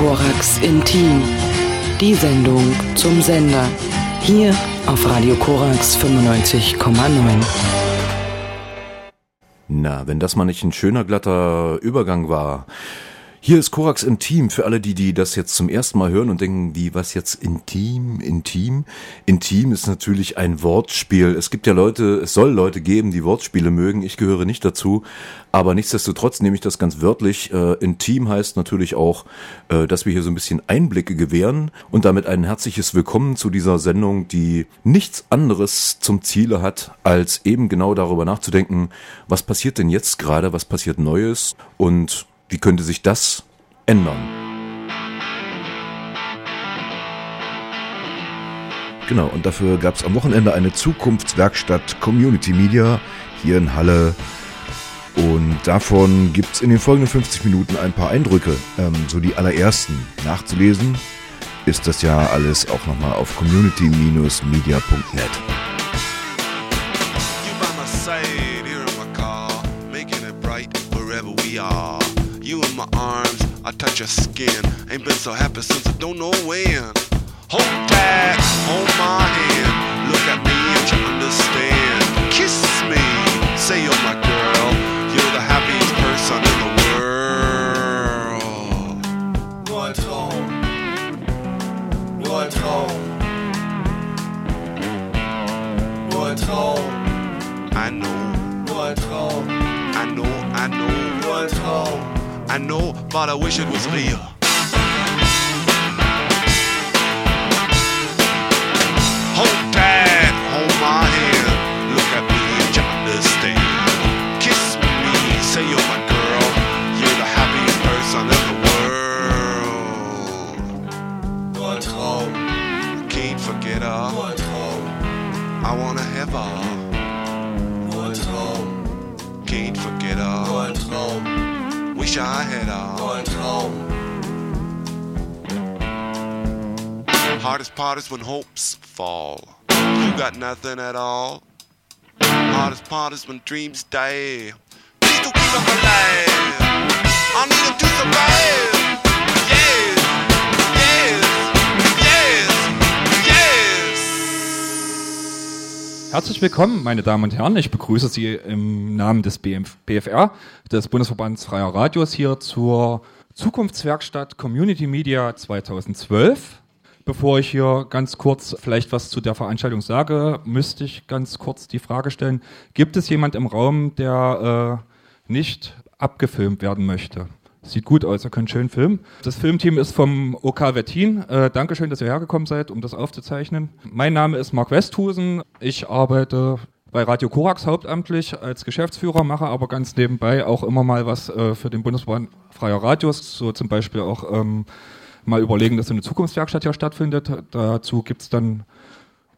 Korax Intim. Die Sendung zum Sender. Hier auf Radio Korax 95,9. Na, wenn das mal nicht ein schöner glatter Übergang war. Hier ist Korax Intim für alle, die, die das jetzt zum ersten Mal hören und denken, die, was jetzt intim, intim? Intim ist natürlich ein Wortspiel. Es gibt ja Leute, es soll Leute geben, die Wortspiele mögen. Ich gehöre nicht dazu. Aber nichtsdestotrotz nehme ich das ganz wörtlich. Äh, intim heißt natürlich auch, äh, dass wir hier so ein bisschen Einblicke gewähren und damit ein herzliches Willkommen zu dieser Sendung, die nichts anderes zum Ziele hat, als eben genau darüber nachzudenken, was passiert denn jetzt gerade, was passiert Neues und wie könnte sich das ändern? Genau, und dafür gab es am Wochenende eine Zukunftswerkstatt Community Media hier in Halle. Und davon gibt es in den folgenden 50 Minuten ein paar Eindrücke. Ähm, so die allerersten nachzulesen ist das ja alles auch nochmal auf community-media.net. You by my side here in my car, making it bright wherever we are. I touch your skin. Ain't been so happy since I don't know when. Hold tight, hold my hand. Look at me and you understand. Kiss me, say you're my girl. You're the happiest person in the world. Nur ein Traum. Nur ein Traum. I know, but I wish it was real. Hold hold my hand. Look at me and you understand. Kiss me, say you're my girl. You're the happiest person in the world. Can't forget Nur her. ein Traum. I wanna have her. Ein Traum. Can't forget her. Traum. Wish I had her. ein Traum. Hardest part is when hopes fall. You got nothing at all. Hardest part is when dreams die. Please to keep them alive. I need them to survive. Herzlich willkommen, meine Damen und Herren. Ich begrüße Sie im Namen des BMF BFR, des Bundesverbands Freier Radios, hier zur Zukunftswerkstatt Community Media 2012. Bevor ich hier ganz kurz vielleicht was zu der Veranstaltung sage, müsste ich ganz kurz die Frage stellen, gibt es jemand im Raum, der äh, nicht abgefilmt werden möchte? Sieht gut aus, ihr könnt schön filmen. Das Filmteam ist vom OK Wettin. Äh, Dankeschön, dass ihr hergekommen seid, um das aufzuzeichnen. Mein Name ist Marc Westhusen. Ich arbeite bei Radio Korax hauptamtlich als Geschäftsführer, mache aber ganz nebenbei auch immer mal was äh, für den Bundesverband Freier Radios, so zum Beispiel auch ähm, mal überlegen, dass so eine Zukunftswerkstatt hier stattfindet. Dazu gibt's dann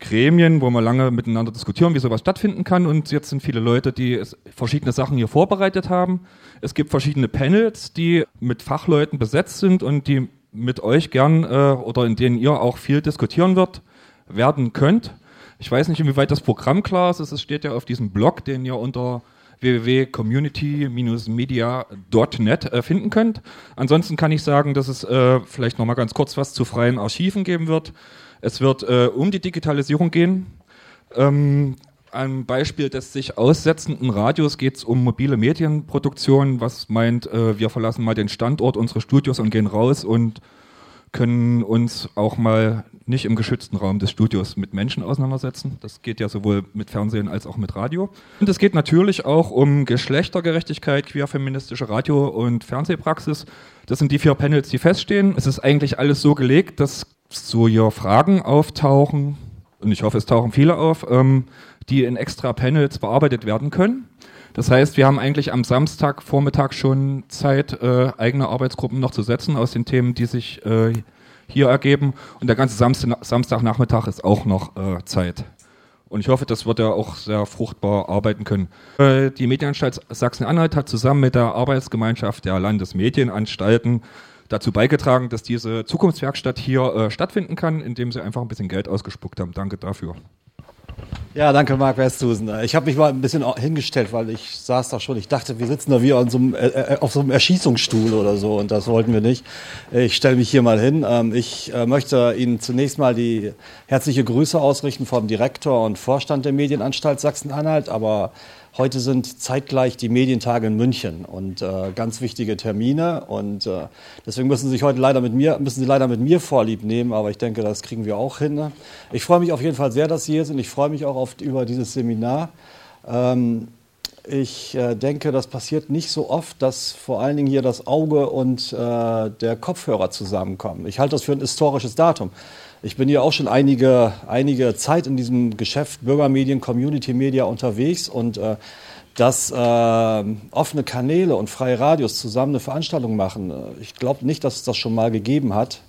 Gremien, wo wir lange miteinander diskutieren, wie sowas stattfinden kann. Und jetzt sind viele Leute, die verschiedene Sachen hier vorbereitet haben. Es gibt verschiedene Panels, die mit Fachleuten besetzt sind und die mit euch gern äh, oder in denen ihr auch viel diskutieren wird, werden könnt. Ich weiß nicht, inwieweit das Programm klar ist. Es steht ja auf diesem Blog, den ihr unter www.community-media.net äh, finden könnt. Ansonsten kann ich sagen, dass es äh, vielleicht noch mal ganz kurz was zu freien Archiven geben wird. Es wird äh, um die Digitalisierung gehen. Ähm, ein Beispiel des sich aussetzenden Radios geht es um mobile Medienproduktion, was meint, äh, wir verlassen mal den Standort unseres Studios und gehen raus und können uns auch mal nicht im geschützten Raum des Studios mit Menschen auseinandersetzen. Das geht ja sowohl mit Fernsehen als auch mit Radio. Und es geht natürlich auch um Geschlechtergerechtigkeit, queerfeministische Radio- und Fernsehpraxis. Das sind die vier Panels, die feststehen. Es ist eigentlich alles so gelegt, dass so hier Fragen auftauchen, und ich hoffe, es tauchen viele auf, ähm, die in extra Panels bearbeitet werden können. Das heißt, wir haben eigentlich am Samstagvormittag schon Zeit, äh, eigene Arbeitsgruppen noch zu setzen aus den Themen, die sich äh, hier ergeben. Und der ganze Samstag, Samstagnachmittag ist auch noch äh, Zeit. Und ich hoffe, das wird ja auch sehr fruchtbar arbeiten können. Äh, die Medienanstalt Sachsen-Anhalt hat zusammen mit der Arbeitsgemeinschaft der Landesmedienanstalten dazu beigetragen, dass diese Zukunftswerkstatt hier äh, stattfinden kann, indem sie einfach ein bisschen Geld ausgespuckt haben. Danke dafür. Ja, danke, Marc Westhusen. Ich habe mich mal ein bisschen hingestellt, weil ich saß da schon. Ich dachte, wir sitzen da wie auf so einem, äh, äh, auf so einem Erschießungsstuhl oder so und das wollten wir nicht. Ich stelle mich hier mal hin. Ähm, ich äh, möchte Ihnen zunächst mal die herzliche Grüße ausrichten vom Direktor und Vorstand der Medienanstalt Sachsen-Anhalt, aber Heute sind zeitgleich die Medientage in München und äh, ganz wichtige Termine und äh, deswegen müssen Sie sich heute leider mit mir müssen Sie leider mit mir Vorlieb nehmen, aber ich denke, das kriegen wir auch hin. Ich freue mich auf jeden Fall sehr, dass Sie hier sind. Ich freue mich auch oft über dieses Seminar. Ähm, ich äh, denke, das passiert nicht so oft, dass vor allen Dingen hier das Auge und äh, der Kopfhörer zusammenkommen. Ich halte das für ein historisches Datum. Ich bin ja auch schon einige, einige Zeit in diesem Geschäft Bürgermedien, Community Media unterwegs und äh, dass äh, offene Kanäle und freie Radios zusammen eine Veranstaltung machen. Ich glaube nicht, dass es das schon mal gegeben hat.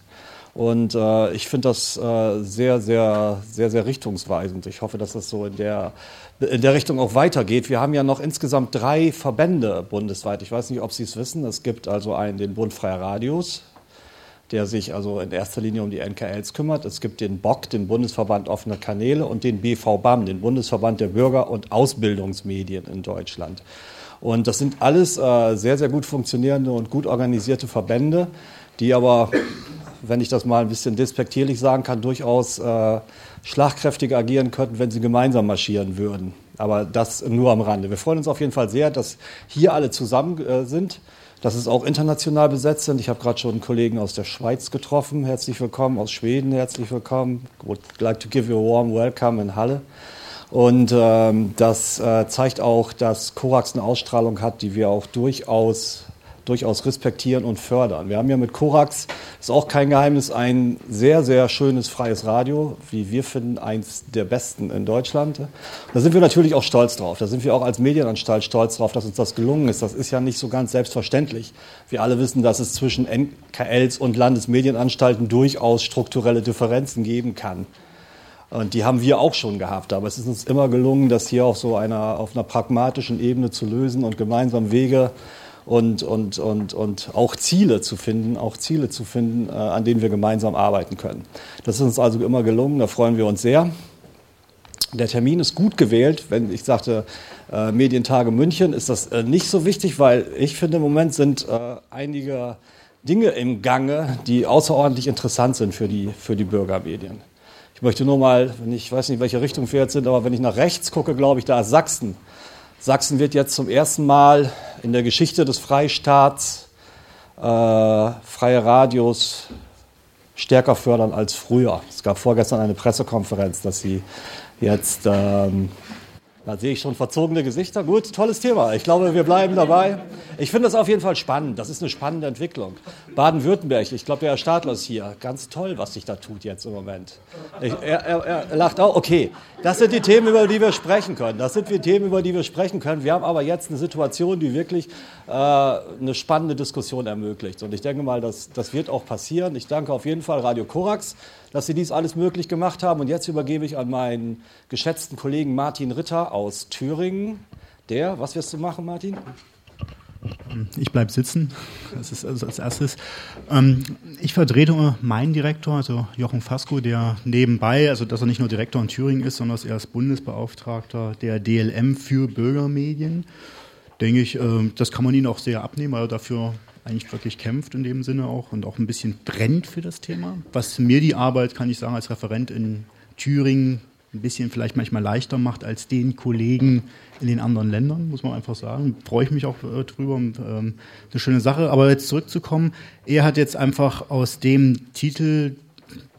Und äh, ich finde das äh, sehr, sehr, sehr, sehr richtungsweisend. Ich hoffe, dass das so in der, in der Richtung auch weitergeht. Wir haben ja noch insgesamt drei Verbände bundesweit. Ich weiß nicht, ob Sie es wissen. Es gibt also einen, den Bund Freier Radios, der sich also in erster Linie um die NKLs kümmert. Es gibt den BOK, den Bundesverband offener Kanäle, und den BVBAM, den Bundesverband der Bürger- und Ausbildungsmedien in Deutschland. Und das sind alles äh, sehr, sehr gut funktionierende und gut organisierte Verbände, die aber, wenn ich das mal ein bisschen despektierlich sagen kann, durchaus äh, schlagkräftiger agieren könnten, wenn sie gemeinsam marschieren würden. Aber das nur am Rande. Wir freuen uns auf jeden Fall sehr, dass hier alle zusammen äh, sind dass es auch international besetzt sind. Ich habe gerade schon einen Kollegen aus der Schweiz getroffen. Herzlich willkommen. Aus Schweden herzlich willkommen. Would like to give you a warm welcome in Halle. Und ähm, das äh, zeigt auch, dass Korax eine Ausstrahlung hat, die wir auch durchaus durchaus respektieren und fördern. Wir haben ja mit Korax, ist auch kein Geheimnis, ein sehr, sehr schönes freies Radio, wie wir finden, eins der besten in Deutschland. Da sind wir natürlich auch stolz drauf. Da sind wir auch als Medienanstalt stolz drauf, dass uns das gelungen ist. Das ist ja nicht so ganz selbstverständlich. Wir alle wissen, dass es zwischen NKLs und Landesmedienanstalten durchaus strukturelle Differenzen geben kann. Und die haben wir auch schon gehabt. Aber es ist uns immer gelungen, das hier auf so einer, auf einer pragmatischen Ebene zu lösen und gemeinsam Wege und, und, und, und auch Ziele zu finden, auch Ziele zu finden, äh, an denen wir gemeinsam arbeiten können. Das ist uns also immer gelungen, da freuen wir uns sehr. Der Termin ist gut gewählt. Wenn ich sagte äh, Medientage München, ist das äh, nicht so wichtig, weil ich finde, im Moment sind äh, einige Dinge im Gange, die außerordentlich interessant sind für die, für die Bürgermedien. Ich möchte nur mal, wenn ich weiß nicht, welche Richtung wir jetzt sind, aber wenn ich nach rechts gucke, glaube ich, da ist Sachsen Sachsen wird jetzt zum ersten Mal in der Geschichte des Freistaats äh, freie Radios stärker fördern als früher. Es gab vorgestern eine Pressekonferenz, dass sie jetzt ähm, da sehe ich schon verzogene Gesichter. Gut, tolles Thema. Ich glaube, wir bleiben dabei. Ich finde das auf jeden Fall spannend. Das ist eine spannende Entwicklung. Baden-Württemberg, ich glaube, der Herr Stadler ist hier. Ganz toll, was sich da tut jetzt im Moment. Ich, er, er, er, lacht auch. Okay, das sind die Themen, über die wir sprechen können. Das sind die Themen, über die wir sprechen können. Wir haben aber jetzt eine Situation, die wirklich äh, eine spannende Diskussion ermöglicht. Und ich denke mal, das, das wird auch passieren. Ich danke auf jeden Fall Radio Korax dass Sie dies alles möglich gemacht haben. Und jetzt übergebe ich an meinen geschätzten Kollegen Martin Ritter aus Thüringen. Der, was wirst du machen, Martin? Ich bleibe sitzen. Das ist also als erstes. Ähm, ich vertrete meinen Direktor, also Jochen Fasko, der nebenbei, also dass er nicht nur Direktor in Thüringen ist, sondern dass er als Bundesbeauftragter der DLM für Bürgermedien. Denke ich, äh, das kann man ihn auch sehr abnehmen, weil er dafür eigentlich wirklich kämpft in dem Sinne auch und auch ein bisschen brennt für das Thema. Was mir die Arbeit, kann ich sagen, als Referent in Thüringen ein bisschen vielleicht manchmal leichter macht als den Kollegen in den anderen Ländern, muss man einfach sagen. Freue ich mich auch äh, drüber und ähm, eine schöne Sache. Aber jetzt zurückzukommen, er hat jetzt einfach aus dem Titel,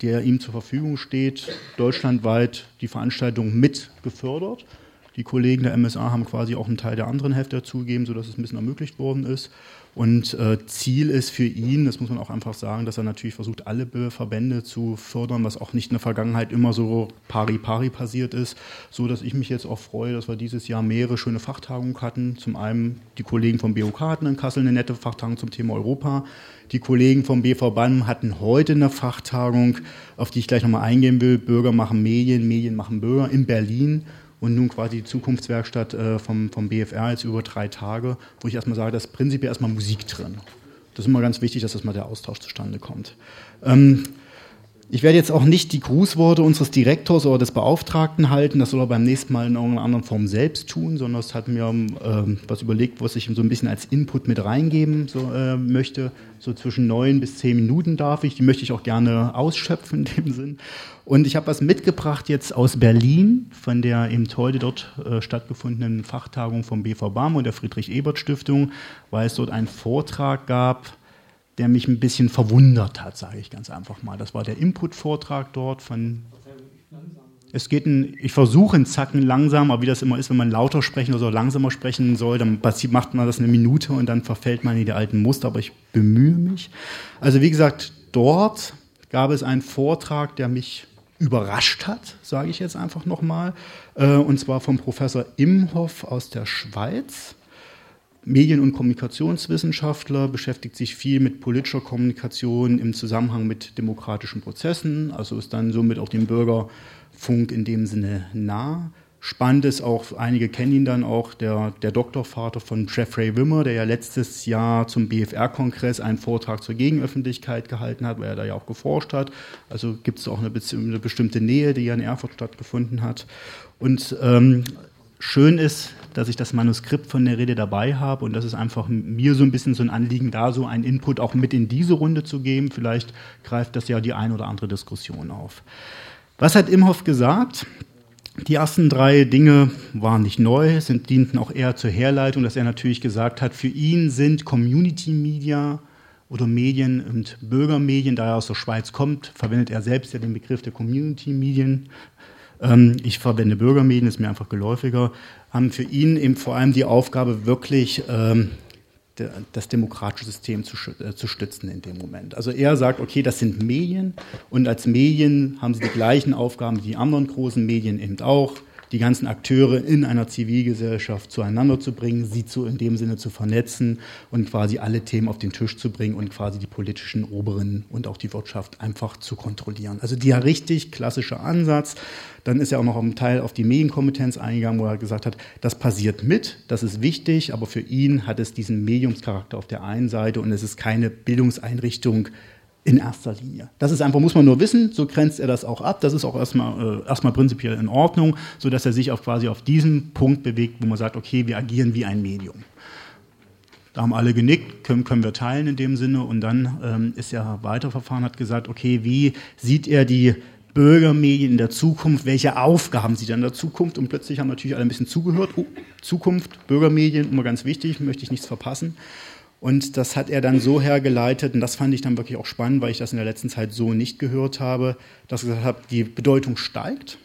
der ihm zur Verfügung steht, deutschlandweit die Veranstaltung mit gefördert. Die Kollegen der MSA haben quasi auch einen Teil der anderen Hälfte dazugegeben, sodass es ein bisschen ermöglicht worden ist. Und äh, Ziel ist für ihn, das muss man auch einfach sagen, dass er natürlich versucht, alle Verbände zu fördern, was auch nicht in der Vergangenheit immer so pari-pari passiert ist, so dass ich mich jetzt auch freue, dass wir dieses Jahr mehrere schöne Fachtagungen hatten. Zum einen die Kollegen vom BOK hatten in Kassel eine nette Fachtagung zum Thema Europa. Die Kollegen vom BVBAN hatten heute eine Fachtagung, auf die ich gleich nochmal eingehen will. Bürger machen Medien, Medien machen Bürger in Berlin und nun quasi die Zukunftswerkstatt äh, vom, vom BFR jetzt über drei Tage, wo ich erstmal sage, da ist prinzipiell erstmal Musik drin. Das ist immer ganz wichtig, dass das mal der Austausch zustande kommt. Ähm, Ich werde jetzt auch nicht die Grußworte unseres Direktors oder des Beauftragten halten, das soll er beim nächsten Mal in irgendeiner anderen Form selbst tun, sondern es hat mir ähm, was überlegt, was ich ihm so ein bisschen als Input mit reingeben so, äh, möchte. So zwischen neun bis zehn Minuten darf ich, die möchte ich auch gerne ausschöpfen in dem Sinn. Und ich habe was mitgebracht jetzt aus Berlin von der eben heute dort äh, stattgefundenen Fachtagung vom BV und der Friedrich-Ebert-Stiftung, weil es dort einen Vortrag gab, der mich ein bisschen verwundert hat, sage ich ganz einfach mal. Das war der Input-Vortrag dort von. Es geht ein, ich versuche einen Zacken langsam, aber wie das immer ist, wenn man lauter sprechen oder langsamer sprechen soll, dann macht man das eine Minute und dann verfällt man in die alten Muster, aber ich bemühe mich. Also wie gesagt, dort gab es einen Vortrag, der mich überrascht hat, sage ich jetzt einfach nochmal, äh, und zwar vom Professor Imhoff aus der Schweiz. Medien- und Kommunikationswissenschaftler, beschäftigt sich viel mit politischer Kommunikation im Zusammenhang mit demokratischen Prozessen, also ist dann somit auch dem Bürgerfunk in dem Sinne nah. Spannend ist auch, einige kennen ihn dann auch, der, der Doktorvater von Jeffrey Wimmer, der ja letztes Jahr zum BFR-Kongress einen Vortrag zur Gegenöffentlichkeit gehalten hat, weil er da ja auch geforscht hat. Also gibt es auch eine, eine, bestimmte Nähe, die ja in Erfurt stattgefunden hat. Und ähm, schön ist, dass ich das Manuskript von der Rede dabei habe und das ist einfach mir so ein bisschen so ein Anliegen, da so einen Input auch mit in diese Runde zu geben. Vielleicht greift das ja die ein oder andere Diskussion auf. Was hat Imhoff gesagt? Die ersten drei Dinge waren nicht neu, sind, dienten auch eher zur Herleitung, dass er natürlich gesagt hat, für ihn sind Community Media oder Medien und Bürgermedien, da er aus der Schweiz kommt, verwendet er selbst ja den Begriff der Community Medien. Ähm, ich verwende Bürgermedien, ist mir einfach geläufiger haben für ihn eben vor allem die Aufgabe, wirklich ähm, das demokratische System zu, äh, zu, stützen in dem Moment. Also er sagt, okay, das sind Medien und als Medien haben sie die gleichen Aufgaben wie die anderen großen Medien eben auch die ganzen Akteure in einer Zivilgesellschaft zueinander zu bringen, sie zu, in dem Sinne zu vernetzen und quasi alle Themen auf den Tisch zu bringen und quasi die politischen Oberen und auch die Wirtschaft einfach zu kontrollieren. Also der richtig klassische Ansatz. Dann ist er auch noch ein Teil auf die Medienkompetenz eingegangen, wo er gesagt hat, das passiert mit, das ist wichtig, aber für ihn hat es diesen Mediumscharakter auf der einen Seite und es ist keine Bildungseinrichtung, in erster Linie. Das ist einfach, muss man nur wissen, so grenzt er das auch ab. Das ist auch erstmal, äh, erstmal prinzipiell in Ordnung, sodass er sich auf quasi auf diesen Punkt bewegt, wo man sagt, okay, wir agieren wie ein Medium. Da haben alle genickt, können, können wir teilen in dem Sinne. Und dann ähm, ist er weiterverfahren, hat gesagt, okay, wie sieht er die Bürgermedien in der Zukunft, welche Aufgaben sie dann in der Zukunft und plötzlich haben natürlich alle ein bisschen zugehört. Oh, Zukunft, Bürgermedien, immer ganz wichtig, möchte ich nichts verpassen. Und das hat er dann so hergeleitet, und das fand ich dann wirklich auch spannend, weil ich das in der letzten Zeit so nicht gehört habe, dass er gesagt hat, die Bedeutung steigt.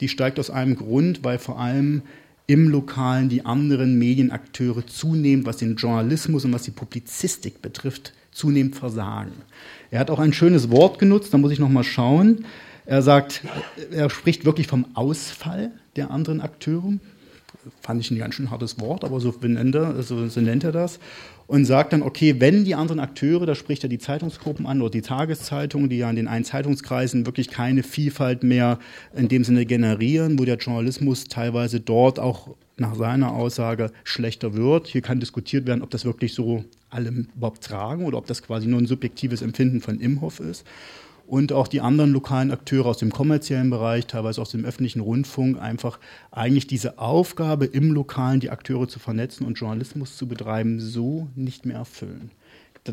Die steigt aus einem Grund, weil vor allem im Lokalen die anderen Medienakteure zunehmend, was den Journalismus und was die Publizistik betrifft, zunehmend versagen. Er hat auch ein schönes Wort genutzt, da muss ich noch mal schauen. Er sagt, er spricht wirklich vom Ausfall der anderen Akteure. Fand ich ein ganz schön hartes Wort, aber so nennt er, so, so nennt er das und sagt dann, okay, wenn die anderen Akteure, da spricht er die Zeitungsgruppen an oder die Tageszeitungen, die ja in den einen Zeitungskreisen wirklich keine Vielfalt mehr in dem Sinne generieren, wo der Journalismus teilweise dort auch nach seiner Aussage schlechter wird. Hier kann diskutiert werden, ob das wirklich so alle überhaupt tragen oder ob das quasi nur ein subjektives Empfinden von Imhoff ist und auch die anderen lokalen Akteure aus dem kommerziellen Bereich, teilweise aus dem öffentlichen Rundfunk, einfach eigentlich diese Aufgabe im Lokalen die Akteure zu vernetzen und Journalismus zu betreiben, so nicht mehr erfüllen.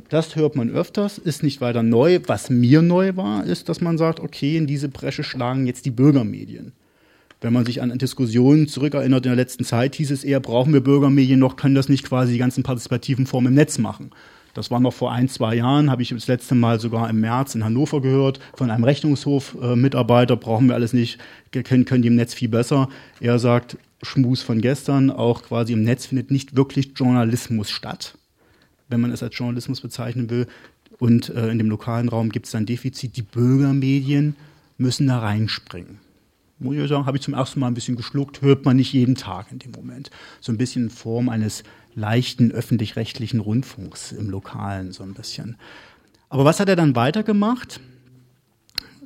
Das hört man öfters, ist nicht weiter neu. Was mir neu war, ist, dass man sagt, okay, in diese Bresche schlagen jetzt die Bürgermedien. Wenn man sich an Diskussionen zurückerinnert in der letzten Zeit, hieß es eher, brauchen wir Bürgermedien noch, können das nicht quasi die ganzen partizipativen Formen im Netz machen. Das war noch vor ein, zwei Jahren, habe ich das letzte Mal sogar im März in Hannover gehört, von einem Rechnungshof-Mitarbeiter, brauchen wir alles nicht, können, können die im Netz viel besser. Er sagt, Schmus von gestern, auch quasi im Netz findet nicht wirklich Journalismus statt, wenn man es als Journalismus bezeichnen will. Und äh, in dem lokalen Raum gibt es dann Defizit. Die Bürgermedien müssen da reinspringen. Muss ich sagen, habe ich zum ersten Mal ein bisschen geschluckt, hört man nicht jeden Tag in dem Moment. So ein bisschen in Form eines leichten öffentlich-rechtlichen Rundfunks im Lokalen so ein bisschen. Aber was hat er dann weitergemacht?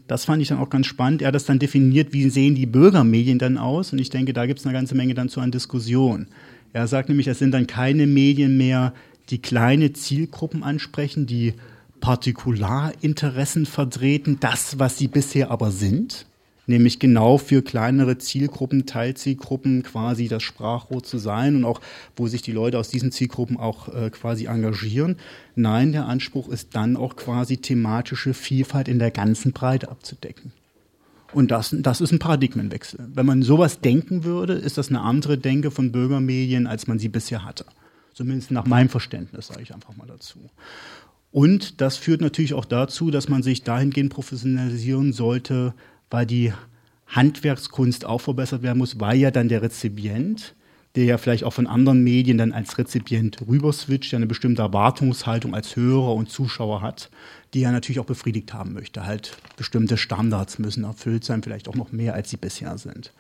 Das fand ich dann auch ganz spannend. Er hat das dann definiert, wie sehen die Bürgermedien dann aus? Und ich denke, da gibt es eine ganze Menge dann zu einer Diskussion. Er sagt nämlich, es sind dann keine Medien mehr, die kleine Zielgruppen ansprechen, die Partikularinteressen vertreten, das, was sie bisher aber sind, nämlich genau für kleinere Zielgruppen, Teilzielgruppen quasi das Sprachrohr zu sein und auch, wo sich die Leute aus diesen Zielgruppen auch äh, quasi engagieren. Nein, der Anspruch ist dann auch quasi thematische Vielfalt in der ganzen Breite abzudecken. Und das, das ist ein Paradigmenwechsel. Wenn man sowas denken würde, ist das eine andere Denke von Bürgermedien, als man sie bisher hatte. Zumindest nach meinem Verständnis, sage ich einfach mal dazu. Und das führt natürlich auch dazu, dass man sich dahingehend professionalisieren sollte, weil die Handwerkskunst auch verbessert werden muss, weil ja dann der Rezipient, der ja vielleicht auch von anderen Medien dann als Rezipient rüberswitcht, ja eine bestimmte Erwartungshaltung als Hörer und Zuschauer hat, die er natürlich auch befriedigt haben möchte. Halt bestimmte Standards müssen erfüllt sein, vielleicht auch noch mehr, als sie bisher sind.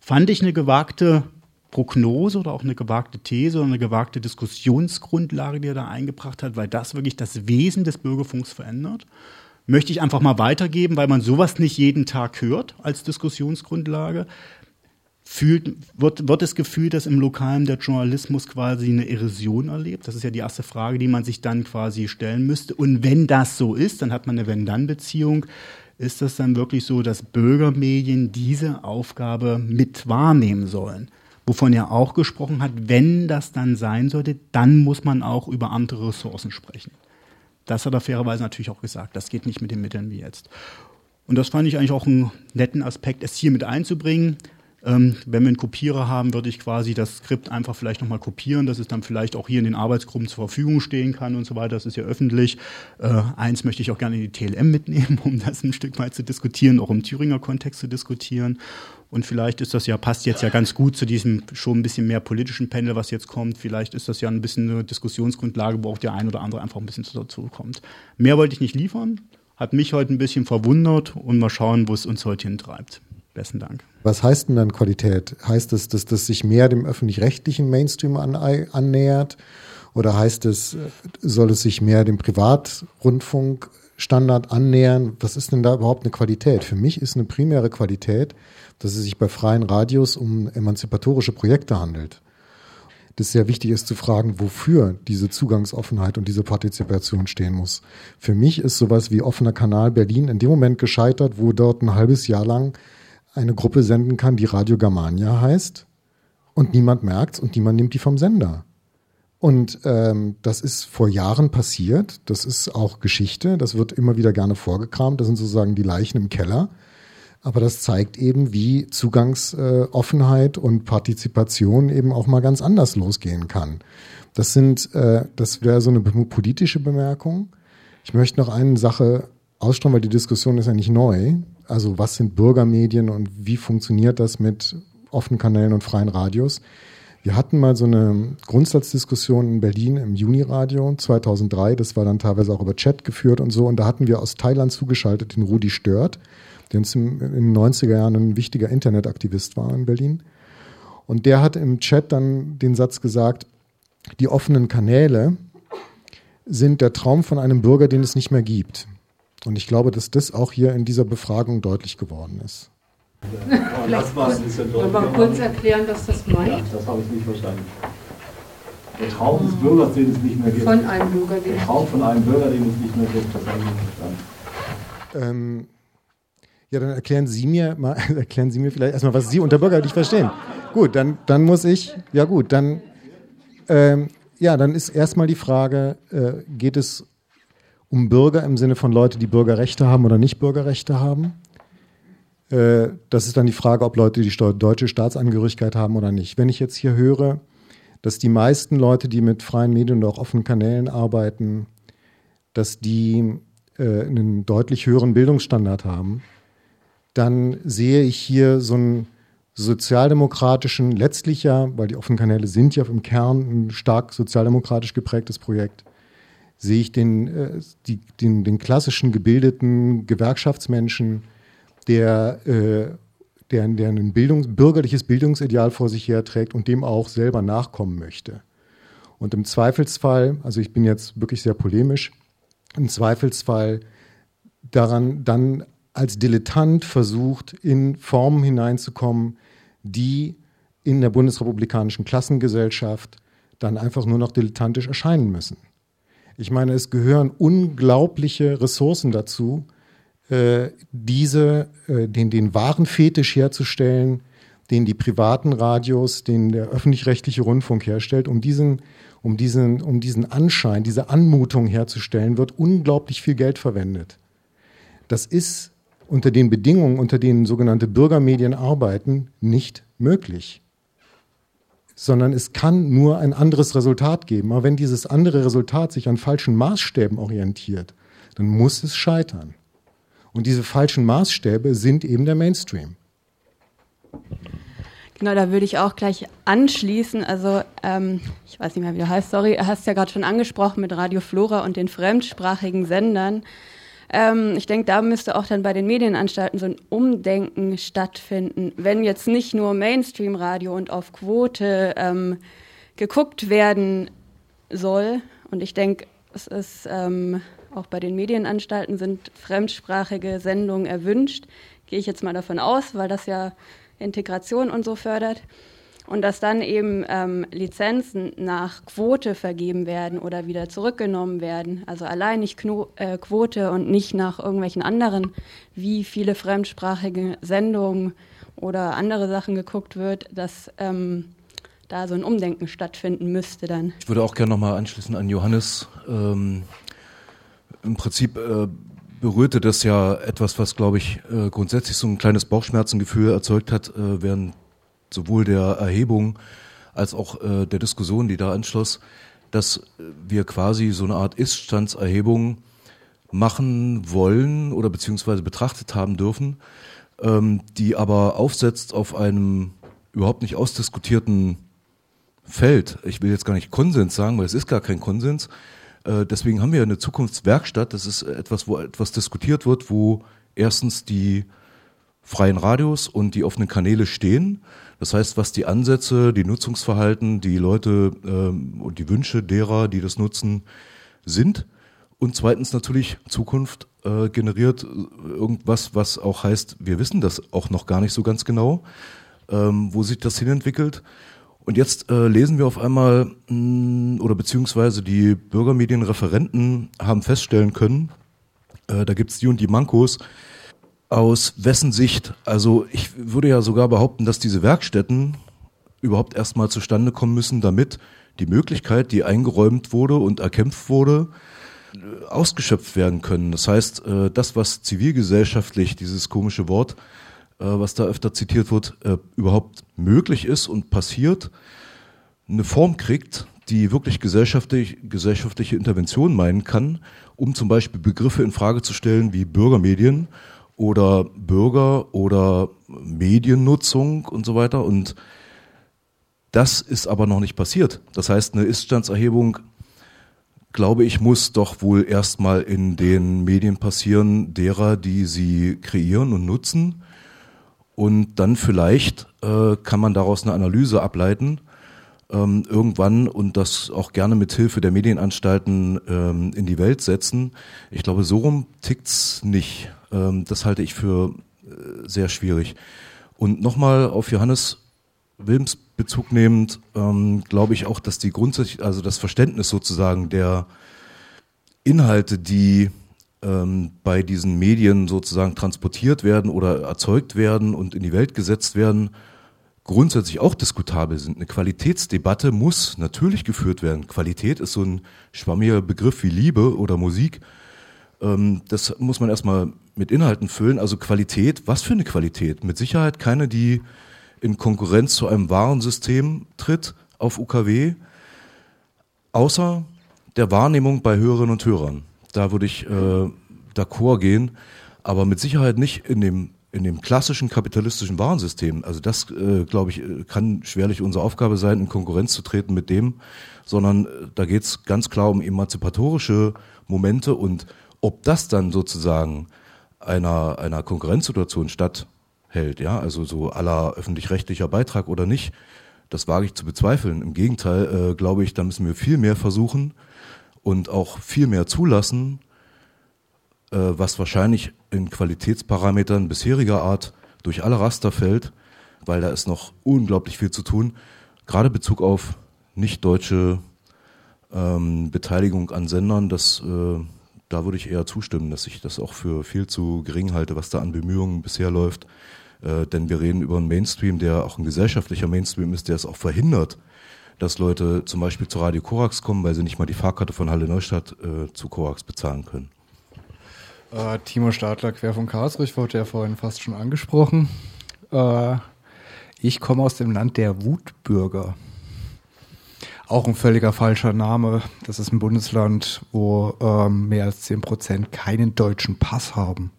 Fand ich eine gewagte Prognose oder auch eine gewagte These oder eine gewagte Diskussionsgrundlage, die er da eingebracht hat, weil das wirklich das Wesen des Bürgerfunks verändert möchte ich einfach mal weitergeben, weil man sowas nicht jeden Tag hört als Diskussionsgrundlage. Fühlt, wird, wird das Gefühl, dass im Lokalen der Journalismus quasi eine Erosion erlebt? Das ist ja die erste Frage, die man sich dann quasi stellen müsste. Und wenn das so ist, dann hat man eine Wenn-Dann-Beziehung. Ist das dann wirklich so, dass Bürgermedien diese Aufgabe mit wahrnehmen sollen? Wovon er auch gesprochen hat, wenn das dann sein sollte, dann muss man auch über andere Ressourcen sprechen. Das hat er fairerweise natürlich auch gesagt. Das geht nicht mit den Mitteln wie jetzt. Und das fand ich eigentlich auch einen netten Aspekt, es hier mit einzubringen. Ähm, wenn wir einen Kopierer haben, würde ich quasi das Skript einfach vielleicht nochmal kopieren, dass es dann vielleicht auch hier in den Arbeitsgruppen zur Verfügung stehen kann und so weiter. Das ist ja öffentlich. Äh, eins möchte ich auch gerne in die TLM mitnehmen, um das ein Stück weit zu diskutieren, auch im Thüringer Kontext zu diskutieren. Und vielleicht ist das ja, passt jetzt ja ganz gut zu diesem schon ein bisschen mehr politischen Panel, was jetzt kommt. Vielleicht ist das ja ein bisschen eine Diskussionsgrundlage, wo auch der ein oder andere einfach ein bisschen dazu kommt. Mehr wollte ich nicht liefern, hat mich heute ein bisschen verwundert und mal schauen, wo es uns heute hintreibt. Besten Dank. Was heißt denn dann Qualität? Heißt es, dass das sich mehr dem öffentlich-rechtlichen Mainstream an, annähert? Oder heißt es, soll es sich mehr dem Privatrundfunkstandard annähern? Was ist denn da überhaupt eine Qualität? Für mich ist eine primäre Qualität, dass es sich bei freien Radios um emanzipatorische Projekte handelt. Das sehr wichtig ist zu fragen, wofür diese Zugangsoffenheit und diese Partizipation stehen muss. Für mich ist sowas wie offener Kanal Berlin in dem Moment gescheitert, wo dort ein halbes Jahr lang eine Gruppe senden kann, die Radio Germania heißt und niemand merkt und niemand nimmt die vom Sender. Und ähm, das ist vor Jahren passiert. Das ist auch Geschichte. Das wird immer wieder gerne vorgekramt. Das sind sozusagen die Leichen im Keller. Aber das zeigt eben, wie Zugangsoffenheit äh, und Partizipation eben auch mal ganz anders losgehen kann. Das sind, äh, das wäre so eine politische Bemerkung. Ich möchte noch eine Sache ausstrahlen, weil die Diskussion ist ja nicht neu. Also was sind Bürgermedien und wie funktioniert das mit offenen Kanälen und freien Radios? Wir hatten mal so eine Grundsatzdiskussion in Berlin im Juniradio 2003. Das war dann teilweise auch über Chat geführt und so. Und da hatten wir aus Thailand zugeschaltet den Rudi Stört der uns in den 90er Jahren ein wichtiger Internetaktivist war in Berlin. Und der hat im Chat dann den Satz gesagt, die offenen Kanäle sind der Traum von einem Bürger, den es nicht mehr gibt. Und ich glaube, dass das auch hier in dieser Befragung deutlich geworden ist. Vielleicht mal kurz erklären, was das meint. Ja, das habe ich nicht verstanden. Der Traum des Bürgers, den es nicht mehr gibt. Von einem Bürger, den Der Traum von einem Bürger, den es nicht mehr gibt, das habe ich nicht verstanden. Ähm, ja, dann erklären Sie mir mal, erklären Sie mir vielleicht erstmal, was Sie unter bürgerlich verstehen. Gut, dann, dann muss ich, ja gut, dann, ähm, ja, dann ist erstmal die Frage, äh, geht es um Bürger im Sinne von Leute, die Bürgerrechte haben oder nicht Bürgerrechte haben? Äh, das ist dann die Frage, ob Leute die deutsche Staatsangehörigkeit haben oder nicht. Wenn ich jetzt hier höre, dass die meisten Leute, die mit freien Medien und auch offenen Kanälen arbeiten, dass die äh, einen deutlich höheren Bildungsstandard haben, dann sehe ich hier so einen sozialdemokratischen, letztlich ja, weil die offenen Kanäle sind ja im Kern ein stark sozialdemokratisch geprägtes Projekt, sehe ich den, äh, die, den, den klassischen gebildeten Gewerkschaftsmenschen, der, äh, der, der ein Bildungs-, bürgerliches Bildungsideal vor sich herträgt und dem auch selber nachkommen möchte. Und im Zweifelsfall, also ich bin jetzt wirklich sehr polemisch, im Zweifelsfall daran dann als Dilettant versucht, in Formen hineinzukommen, die in der bundesrepublikanischen Klassengesellschaft dann einfach nur noch dilettantisch erscheinen müssen. Ich meine, es gehören unglaubliche Ressourcen dazu, äh, diese, äh, den, den wahren Fetisch herzustellen, den die privaten Radios, den der öffentlich-rechtliche Rundfunk herstellt, um diesen, um diesen, um diesen Anschein, diese Anmutung herzustellen, wird unglaublich viel Geld verwendet. Das ist unter den Bedingungen, unter denen sogenannte Bürgermedien arbeiten, nicht möglich. Sondern es kann nur ein anderes Resultat geben. Aber wenn dieses andere Resultat sich an falschen Maßstäben orientiert, dann muss es scheitern. Und diese falschen Maßstäbe sind eben der Mainstream. Genau, da würde ich auch gleich anschließen. Also, ähm, ich weiß nicht mehr, wie du heißt, sorry, hast ja gerade schon angesprochen mit Radio Flora und den fremdsprachigen Sendern. Ähm, ich denke, da müsste auch dann bei den Medienanstalten so ein Umdenken stattfinden. Wenn jetzt nicht nur Mainstream-Radio und auf Quote ähm, geguckt werden soll, und ich denke, es ist ähm, auch bei den Medienanstalten sind fremdsprachige Sendungen erwünscht, gehe ich jetzt mal davon aus, weil das ja Integration und so fördert und dass dann eben ähm, Lizenzen nach Quote vergeben werden oder wieder zurückgenommen werden. Also allein nicht Kno äh, Quote und nicht nach irgendwelchen anderen, wie viele fremdsprachige Sendungen oder andere Sachen geguckt wird, dass ähm, da so ein Umdenken stattfinden müsste dann. Ich würde auch gerne nochmal anschließen an Johannes. Ähm, Im Prinzip äh, berührte das ja etwas, was, glaube ich, äh, grundsätzlich so ein kleines Bauchschmerzengefühl erzeugt hat, äh, während sowohl der Erhebung als auch äh, der Diskussion, die da anschloss, dass wir quasi so eine Art Iststandserhebung machen wollen oder beziehungsweise betrachtet haben dürfen, ähm, die aber aufsetzt auf einem überhaupt nicht ausdiskutierten Feld. Ich will jetzt gar nicht Konsens sagen, weil es ist gar kein Konsens. Äh, deswegen haben wir eine Zukunftswerkstatt. Das ist etwas, wo etwas diskutiert wird, wo erstens die freien Radios und die offenen Kanäle stehen das heißt, was die Ansätze, die Nutzungsverhalten, die Leute ähm, und die Wünsche derer, die das nutzen, sind. Und zweitens natürlich Zukunft äh, generiert irgendwas, was auch heißt, wir wissen das auch noch gar nicht so ganz genau, ähm, wo sich das hinentwickelt. Und jetzt äh, lesen wir auf einmal, mh, mm, oder beziehungsweise die Bürgermedienreferenten haben feststellen können, äh, da gibt's die und die Mankos, aus wessen Sicht? Also ich würde ja sogar behaupten, dass diese Werkstätten überhaupt erstmal zustande kommen müssen, damit die Möglichkeit, die eingeräumt wurde und erkämpft wurde, ausgeschöpft werden können. Das heißt, äh, das, was zivilgesellschaftlich, dieses komische Wort, äh, was da öfter zitiert wird, äh, überhaupt möglich ist und passiert, eine Form kriegt, die wirklich gesellschaftlich, gesellschaftliche Intervention meinen kann, um zum Beispiel Begriffe in Frage zu stellen wie Bürgermedien oder Bürger oder Mediennutzung und so weiter. Und das ist aber noch nicht passiert. Das heißt, eine Iststandserhebung, glaube ich, muss doch wohl erstmal in den Medien passieren, derer, die sie kreieren und nutzen. Und dann vielleicht äh, kann man daraus eine Analyse ableiten, ähm, irgendwann und das auch gerne mit Hilfe der Medienanstalten ähm, in die Welt setzen. Ich glaube, so rum tickt's nicht. Ähm, das halte ich für äh, sehr schwierig. Und nochmal auf Johannes Wilms Bezug nehmend, ähm, glaube ich auch, dass die grundsätzlich, also das Verständnis sozusagen der Inhalte, die ähm, bei diesen Medien sozusagen transportiert werden oder erzeugt werden und in die Welt gesetzt werden, grundsätzlich auch diskutabel sind. Eine Qualitätsdebatte muss natürlich geführt werden. Qualität ist so ein schwammiger Begriff wie Liebe oder Musik. Das muss man erstmal mit Inhalten füllen. Also Qualität, was für eine Qualität? Mit Sicherheit keine, die in Konkurrenz zu einem Warensystem tritt auf UKW, außer der Wahrnehmung bei Hörerinnen und Hörern. Da würde ich äh, d'accord gehen, aber mit Sicherheit nicht in dem in dem klassischen kapitalistischen Warensystem. Also das, äh, glaube ich, kann schwerlich unsere Aufgabe sein, in Konkurrenz zu treten mit dem, sondern äh, da geht es ganz klar um emanzipatorische Momente und ob das dann sozusagen einer, einer Konkurrenzsituation statthält, ja, also so aller öffentlich-rechtlicher Beitrag oder nicht, das wage ich zu bezweifeln. Im Gegenteil, äh, glaube ich, da müssen wir viel mehr versuchen und auch viel mehr zulassen, äh, was wahrscheinlich in Qualitätsparametern bisheriger Art durch alle Raster fällt, weil da ist noch unglaublich viel zu tun, gerade Bezug auf nicht deutsche ähm, Beteiligung an Sendern, das, äh, da würde ich eher zustimmen, dass ich das auch für viel zu gering halte, was da an Bemühungen bisher läuft. Äh, denn wir reden über einen Mainstream, der auch ein gesellschaftlicher Mainstream ist, der es auch verhindert, dass Leute zum Beispiel zu Radio Korax kommen, weil sie nicht mal die Fahrkarte von Halle Neustadt äh, zu Korax bezahlen können. Äh, Timo Stadler, quer von Karlsruhe, ich wurde ja vorhin fast schon angesprochen. Äh, ich komme aus dem Land der Wutbürger. Auch ein völliger falscher Name. Das ist ein Bundesland, wo ähm, mehr als 10 Prozent keinen deutschen Pass haben.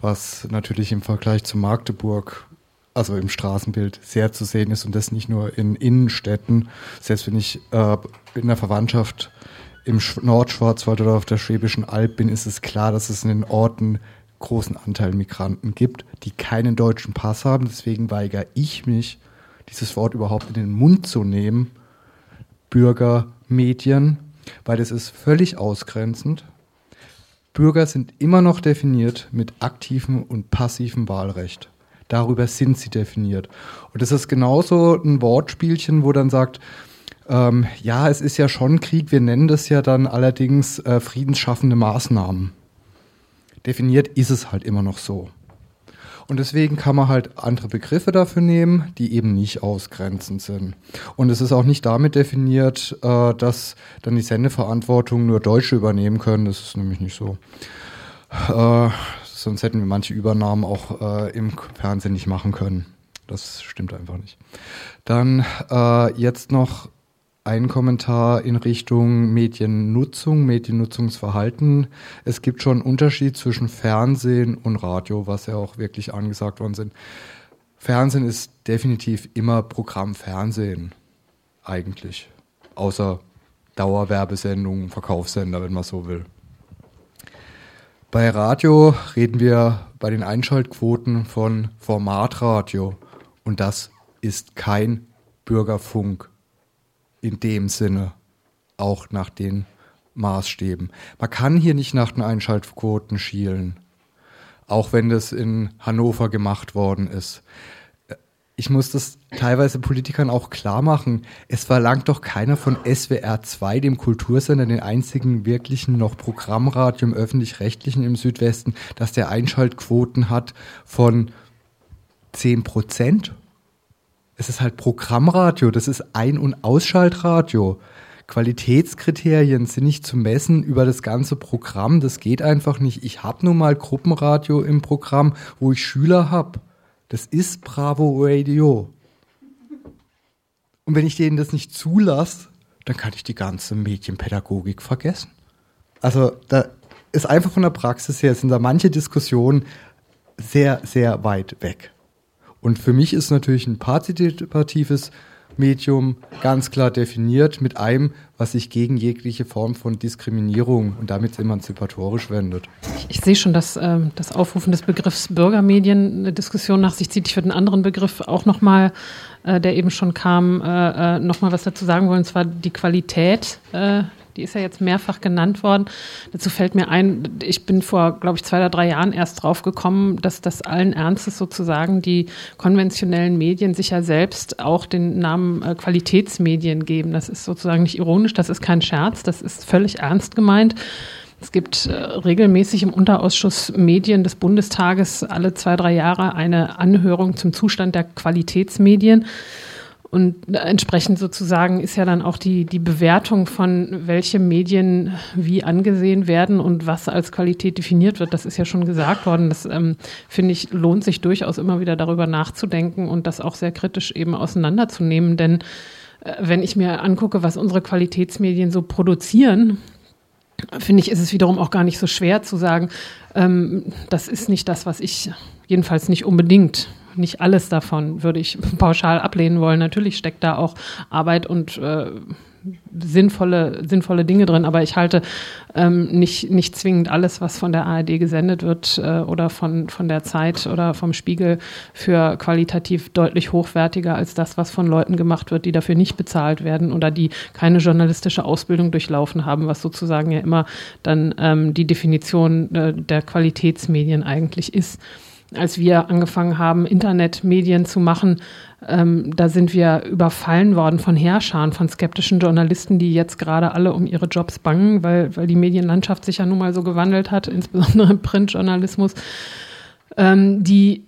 Was natürlich im Vergleich zu Magdeburg, also im Straßenbild, sehr zu sehen ist und das nicht nur in Innenstädten. Selbst wenn ich äh, in der Verwandtschaft im Nordschwarzwald oder auf der Schwäbischen Alb bin, ist es klar, dass es in den Orten großen Anteil Migranten gibt, die keinen deutschen Pass haben. Deswegen weigere ich mich, dieses Wort überhaupt in den Mund zu nehmen. Bürgermedien, weil das ist völlig ausgrenzend. Bürger sind immer noch definiert mit aktivem und passivem Wahlrecht. Darüber sind sie definiert. Und das ist genauso ein Wortspielchen, wo dann sagt, ähm, ja, es ist ja schon Krieg, wir nennen das ja dann allerdings äh, friedensschaffende Maßnahmen. Definiert ist es halt immer noch so. Und deswegen kann man halt andere Begriffe dafür nehmen, die eben nicht ausgrenzend sind. Und es ist auch nicht damit definiert, äh, dass dann die Sendeverantwortung nur Deutsche übernehmen können. Das ist nämlich nicht so. Äh, sonst hätten wir manche Übernahmen auch äh, im Fernsehen nicht machen können. Das stimmt einfach nicht. Dann äh, jetzt noch ein Kommentar in Richtung Mediennutzung, Mediennutzungsverhalten. Es gibt schon einen Unterschied zwischen Fernsehen und Radio, was ja auch wirklich angesagt worden sind. Fernsehen ist definitiv immer Programm Fernsehen, eigentlich. Außer Dauerwerbesendungen, Verkaufssender, wenn man so will. Bei Radio reden wir bei den Einschaltquoten von Formatradio und das ist kein Bürgerfunk in dem Sinne auch nach den Maßstäben. Man kann hier nicht nach den Einschaltquoten schielen, auch wenn das in Hannover gemacht worden ist. Ich muss das teilweise Politikern auch klar machen. Es verlangt doch keiner von SWR 2, dem Kultursender, den einzigen wirklichen noch Programmradio im öffentlich-rechtlichen im Südwesten, dass der Einschaltquoten hat von 10 Prozent es ist halt Programmradio, das ist Ein- und Ausschaltradio. Qualitätskriterien sind nicht zu messen über das ganze Programm, das geht einfach nicht. Ich habe nun mal Gruppenradio im Programm, wo ich Schüler habe. Das ist Bravo Radio. Und wenn ich denen das nicht zulasse, dann kann ich die ganze Medienpädagogik vergessen. Also da ist einfach von der Praxis her, sind da manche Diskussionen sehr, sehr weit weg. Und für mich ist natürlich ein partizipatives Medium ganz klar definiert mit einem, was sich gegen jegliche Form von Diskriminierung und damit emanzipatorisch wendet. Ich, ich sehe schon, dass äh, das Aufrufen des Begriffs Bürgermedien eine Diskussion nach sich zieht. Ich würde einen anderen Begriff auch nochmal, äh, der eben schon kam, äh, äh nochmal was dazu sagen wollen, und zwar die Qualität äh, die ist ja jetzt mehrfach genannt worden. Dazu fällt mir ein, ich bin vor, glaube ich, zwei oder drei Jahren erst drauf gekommen, dass das allen Ernstes sozusagen die konventionellen Medien sich ja selbst auch den Namen äh, Qualitätsmedien geben. Das ist sozusagen nicht ironisch, das ist kein Scherz, das ist völlig ernst gemeint. Es gibt äh, regelmäßig im Unterausschuss Medien des Bundestages alle zwei, drei Jahre eine Anhörung zum Zustand der Qualitätsmedien. Und entsprechend sozusagen ist ja dann auch die, die Bewertung von welche Medien wie angesehen werden und was als Qualität definiert wird. Das ist ja schon gesagt worden. Das ähm, finde ich lohnt sich durchaus immer wieder darüber nachzudenken und das auch sehr kritisch eben auseinanderzunehmen. Denn äh, wenn ich mir angucke, was unsere Qualitätsmedien so produzieren, finde ich, ist es wiederum auch gar nicht so schwer zu sagen, ähm, das ist nicht das, was ich jedenfalls nicht unbedingt nicht alles davon würde ich pauschal ablehnen wollen. Natürlich steckt da auch Arbeit und äh, sinnvolle, sinnvolle Dinge drin, aber ich halte ähm, nicht, nicht zwingend alles, was von der ARD gesendet wird äh, oder von, von der Zeit oder vom Spiegel für qualitativ deutlich hochwertiger als das, was von Leuten gemacht wird, die dafür nicht bezahlt werden oder die keine journalistische Ausbildung durchlaufen haben, was sozusagen ja immer dann ähm, die Definition äh, der Qualitätsmedien eigentlich ist. Als wir angefangen haben, Internetmedien zu machen, ähm, da sind wir überfallen worden von Herrschern, von skeptischen Journalisten, die jetzt gerade alle um ihre Jobs bangen, weil, weil die Medienlandschaft sich ja nun mal so gewandelt hat, insbesondere im Printjournalismus, ähm, die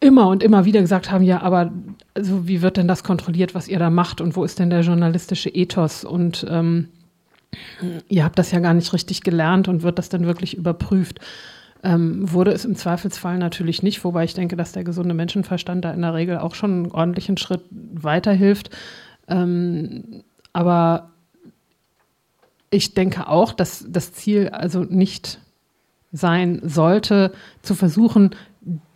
immer und immer wieder gesagt haben, ja, aber also wie wird denn das kontrolliert, was ihr da macht und wo ist denn der journalistische Ethos und ähm, ihr habt das ja gar nicht richtig gelernt und wird das dann wirklich überprüft. Ähm, wurde es im Zweifelsfall natürlich nicht, wobei ich denke, dass der gesunde Menschenverstand da in der Regel auch schon einen ordentlichen Schritt weiterhilft. Ähm, aber ich denke auch, dass das Ziel also nicht sein sollte, zu versuchen,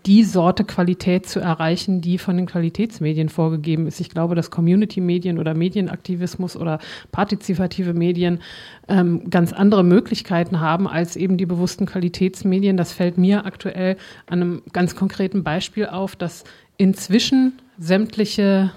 die Sorte Qualität zu erreichen, die von den Qualitätsmedien vorgegeben ist. Ich glaube, dass Community-Medien oder Medienaktivismus oder partizipative Medien ähm, ganz andere Möglichkeiten haben als eben die bewussten Qualitätsmedien. Das fällt mir aktuell an einem ganz konkreten Beispiel auf, dass inzwischen sämtliche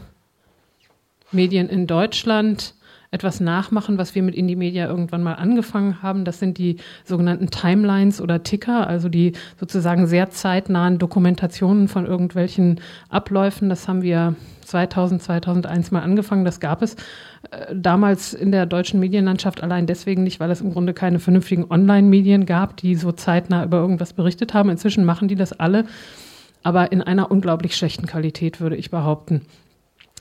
Medien in Deutschland etwas nachmachen, was wir mit Indie Media irgendwann mal angefangen haben. Das sind die sogenannten Timelines oder Ticker, also die sozusagen sehr zeitnahen Dokumentationen von irgendwelchen Abläufen. Das haben wir 2000, 2001 mal angefangen. Das gab es äh, damals in der deutschen Medienlandschaft allein deswegen nicht, weil es im Grunde keine vernünftigen Online-Medien gab, die so zeitnah über irgendwas berichtet haben. Inzwischen machen die das alle, aber in einer unglaublich schlechten Qualität, würde ich behaupten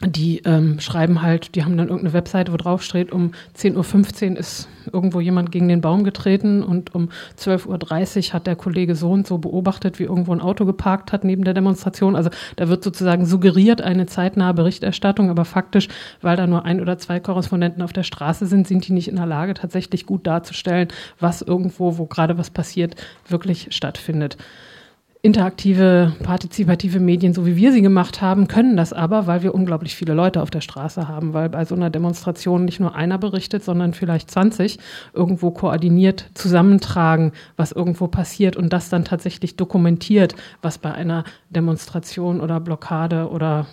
die ähm, schreiben halt, die haben dann irgendeine Webseite, wo drauf steht, um 10.15 Uhr ist irgendwo jemand gegen den Baum getreten und um 12.30 Uhr hat der Kollege so und so beobachtet, wie irgendwo ein Auto geparkt hat neben der Demonstration. Also da wird sozusagen suggeriert eine zeitnahe Berichterstattung, aber faktisch, weil da nur ein oder zwei Korrespondenten auf der Straße sind, sind die nicht in der Lage, tatsächlich gut darzustellen, was irgendwo, wo gerade was passiert, wirklich stattfindet interaktive, partizipative Medien, so wie wir sie gemacht haben, können das aber, weil wir unglaublich viele Leute auf der Straße haben, weil bei so einer Demonstration nicht nur einer berichtet, sondern vielleicht 20 irgendwo koordiniert zusammentragen, was irgendwo passiert und das dann tatsächlich dokumentiert, was bei einer Demonstration oder Blockade oder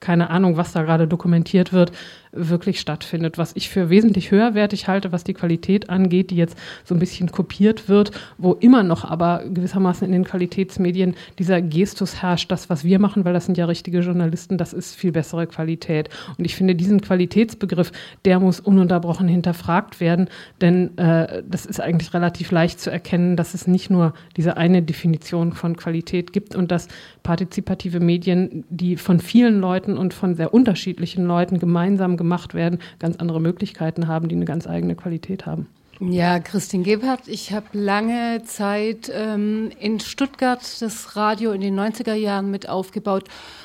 keine Ahnung, was da gerade dokumentiert wird, wirklich stattfindet. Was ich für wesentlich höherwertig halte, was die Qualität angeht, die jetzt so ein bisschen kopiert wird, wo immer noch aber gewissermaßen in den Qualitätsmedien dieser Gestus herrscht, das, was wir machen, weil das sind ja richtige Journalisten, das ist viel bessere Qualität. Und ich finde, diesen Qualitätsbegriff, der muss ununterbrochen hinterfragt werden, denn äh, das ist eigentlich relativ leicht zu erkennen, dass es nicht nur diese eine Definition von Qualität gibt und dass partizipative Medien, die von vielen Leuten und von sehr unterschiedlichen Leuten gemeinsam gemacht werden, ganz andere Möglichkeiten haben, die eine ganz eigene Qualität haben. Ja, Christine Gebhardt, ich habe lange Zeit ähm, in Stuttgart das Radio in den 90er Jahren mit aufgebaut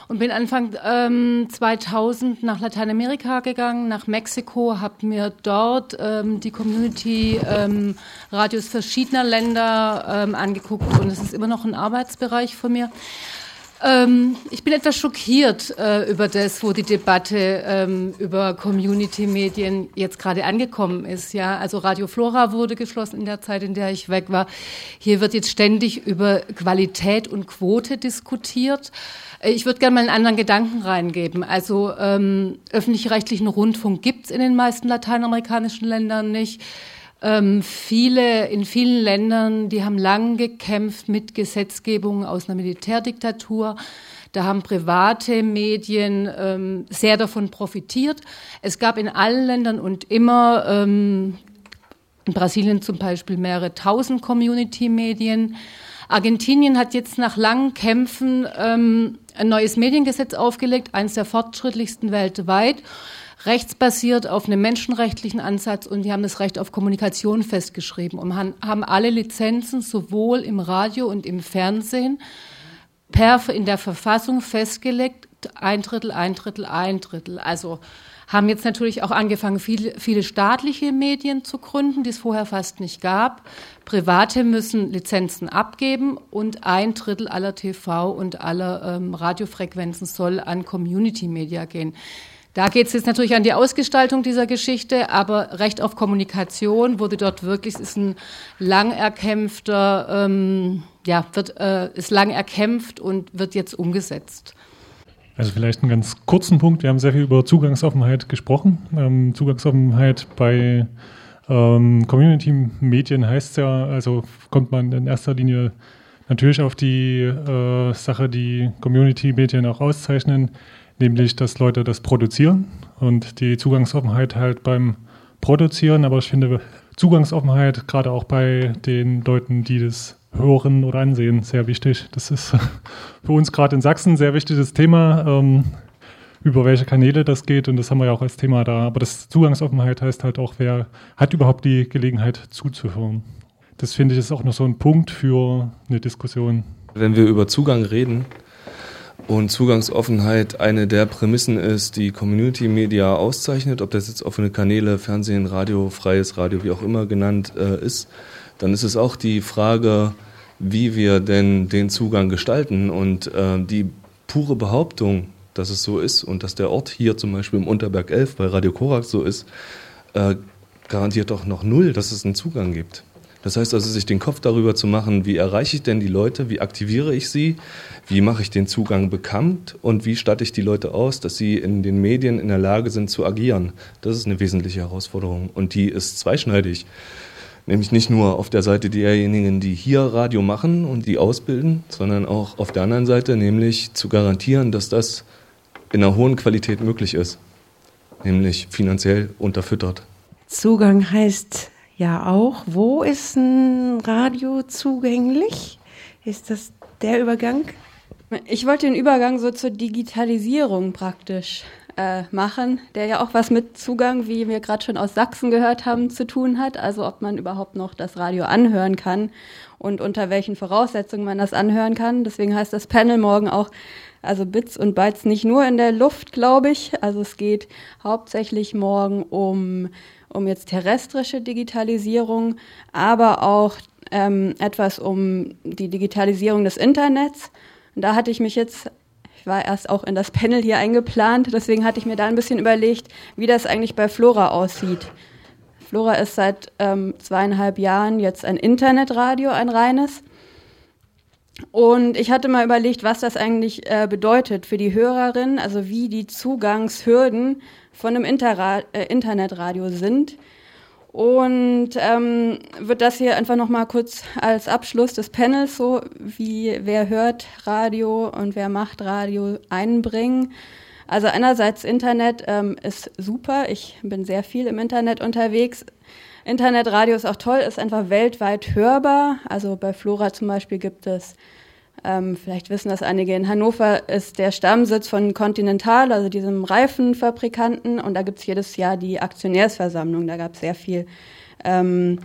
und bin Anfang ähm, 2000 nach Lateinamerika gegangen, nach Mexiko, habe mir dort ähm, die Community-Radios ähm, verschiedener Länder ähm, angeguckt und es ist immer noch ein Arbeitsbereich von mir. Ähm, ich bin etwas schockiert äh, über das, wo die Debatte ähm, über Community-Medien jetzt gerade angekommen ist. Ja, also Radio Flora wurde geschlossen in der Zeit, in der ich weg war. Hier wird jetzt ständig über Qualität und Quote diskutiert. Äh, ich würde gerne mal einen anderen Gedanken reingeben. Also ähm, öffentlich-rechtlichen Rundfunk gibt es in den meisten lateinamerikanischen Ländern nicht. Ähm, viele, in vielen Ländern, die haben lang gekämpft mit Gesetzgebungen aus einer Militärdiktatur. Da haben private Medien ähm, sehr davon profitiert. Es gab in allen Ländern und immer, ähm, in Brasilien zum Beispiel, mehrere tausend Community-Medien. Argentinien hat jetzt nach langen Kämpfen ähm, ein neues Mediengesetz aufgelegt, eines der fortschrittlichsten weltweit rechtsbasiert auf einem menschenrechtlichen Ansatz und die haben das Recht auf Kommunikation festgeschrieben und haben alle Lizenzen sowohl im Radio und im Fernsehen per in der Verfassung festgelegt, ein Drittel, ein Drittel, ein Drittel. Also haben jetzt natürlich auch angefangen, viele, viele staatliche Medien zu gründen, die es vorher fast nicht gab. Private müssen Lizenzen abgeben und ein Drittel aller TV und aller ähm, Radiofrequenzen soll an Community Media gehen. Da geht es jetzt natürlich an die Ausgestaltung dieser Geschichte, aber Recht auf Kommunikation wurde dort wirklich, ist ein lang erkämpfter, ähm, ja, wird, äh, ist lang erkämpft und wird jetzt umgesetzt. Also vielleicht einen ganz kurzen Punkt. Wir haben sehr viel über Zugangsoffenheit gesprochen. Ähm, Zugangsoffenheit bei ähm, Community-Medien heißt ja, also kommt man in erster Linie natürlich auf die äh, Sache, die Community-Medien auch auszeichnen, nämlich, dass Leute das produzieren und die Zugangsoffenheit halt beim Produzieren. Aber ich finde Zugangsoffenheit gerade auch bei den Leuten, die das hören oder ansehen, sehr wichtig. Das ist für uns gerade in Sachsen ein sehr wichtiges Thema, ähm, über welche Kanäle das geht und das haben wir ja auch als Thema da. Aber das Zugangsoffenheit heißt halt auch, wer hat überhaupt die Gelegenheit zuzuhören. Das finde ich ist auch noch so ein Punkt für eine Diskussion. Wenn wir über Zugang reden, und Zugangsoffenheit eine der Prämissen ist, die Community Media auszeichnet, ob das jetzt offene Kanäle, Fernsehen, Radio, freies Radio, wie auch immer genannt äh, ist, dann ist es auch die Frage, wie wir denn den Zugang gestalten und äh, die pure Behauptung, dass es so ist und dass der Ort hier zum Beispiel im Unterberg 11 bei Radio Korax so ist, äh, garantiert doch noch null, dass es einen Zugang gibt. Das heißt also, sich den Kopf darüber zu machen, wie erreiche ich denn die Leute, wie aktiviere ich sie, wie mache ich den Zugang bekannt und wie statte ich die Leute aus, dass sie in den Medien in der Lage sind zu agieren. Das ist eine wesentliche Herausforderung und die ist zweischneidig. Nämlich nicht nur auf der Seite derjenigen, die hier Radio machen und die ausbilden, sondern auch auf der anderen Seite, nämlich zu garantieren, dass das in einer hohen Qualität möglich ist, nämlich finanziell unterfüttert. Zugang heißt ja auch. Wo ist ein Radio zugänglich? Ist das der Übergang? Ich wollte den Übergang so zur Digitalisierung praktisch äh, machen, der ja auch was mit Zugang, wie wir gerade schon aus Sachsen gehört haben, zu tun hat. Also ob man überhaupt noch das Radio anhören kann und unter welchen Voraussetzungen man das anhören kann. Deswegen heißt das Panel morgen auch, also Bits und Bytes nicht nur in der Luft, glaube ich. Also es geht hauptsächlich morgen um um jetzt terrestrische Digitalisierung, aber auch ähm, etwas um die Digitalisierung des Internets. Und da hatte ich mich jetzt, ich war erst auch in das Panel hier eingeplant, deswegen hatte ich mir da ein bisschen überlegt, wie das eigentlich bei Flora aussieht. Flora ist seit ähm, zweieinhalb Jahren jetzt ein Internetradio, ein reines. Und ich hatte mal überlegt, was das eigentlich äh, bedeutet für die Hörerin, also wie die Zugangshürden von einem Interra äh, Internetradio sind. Und ähm, wird das hier einfach nochmal kurz als Abschluss des Panels so, wie wer hört Radio und wer macht Radio einbringen. Also einerseits Internet ähm, ist super, ich bin sehr viel im Internet unterwegs. Internetradio ist auch toll, ist einfach weltweit hörbar. Also bei Flora zum Beispiel gibt es ähm, vielleicht wissen das einige. In Hannover ist der Stammsitz von Continental, also diesem Reifenfabrikanten. Und da gibt es jedes Jahr die Aktionärsversammlung. Da gab es sehr viel ähm,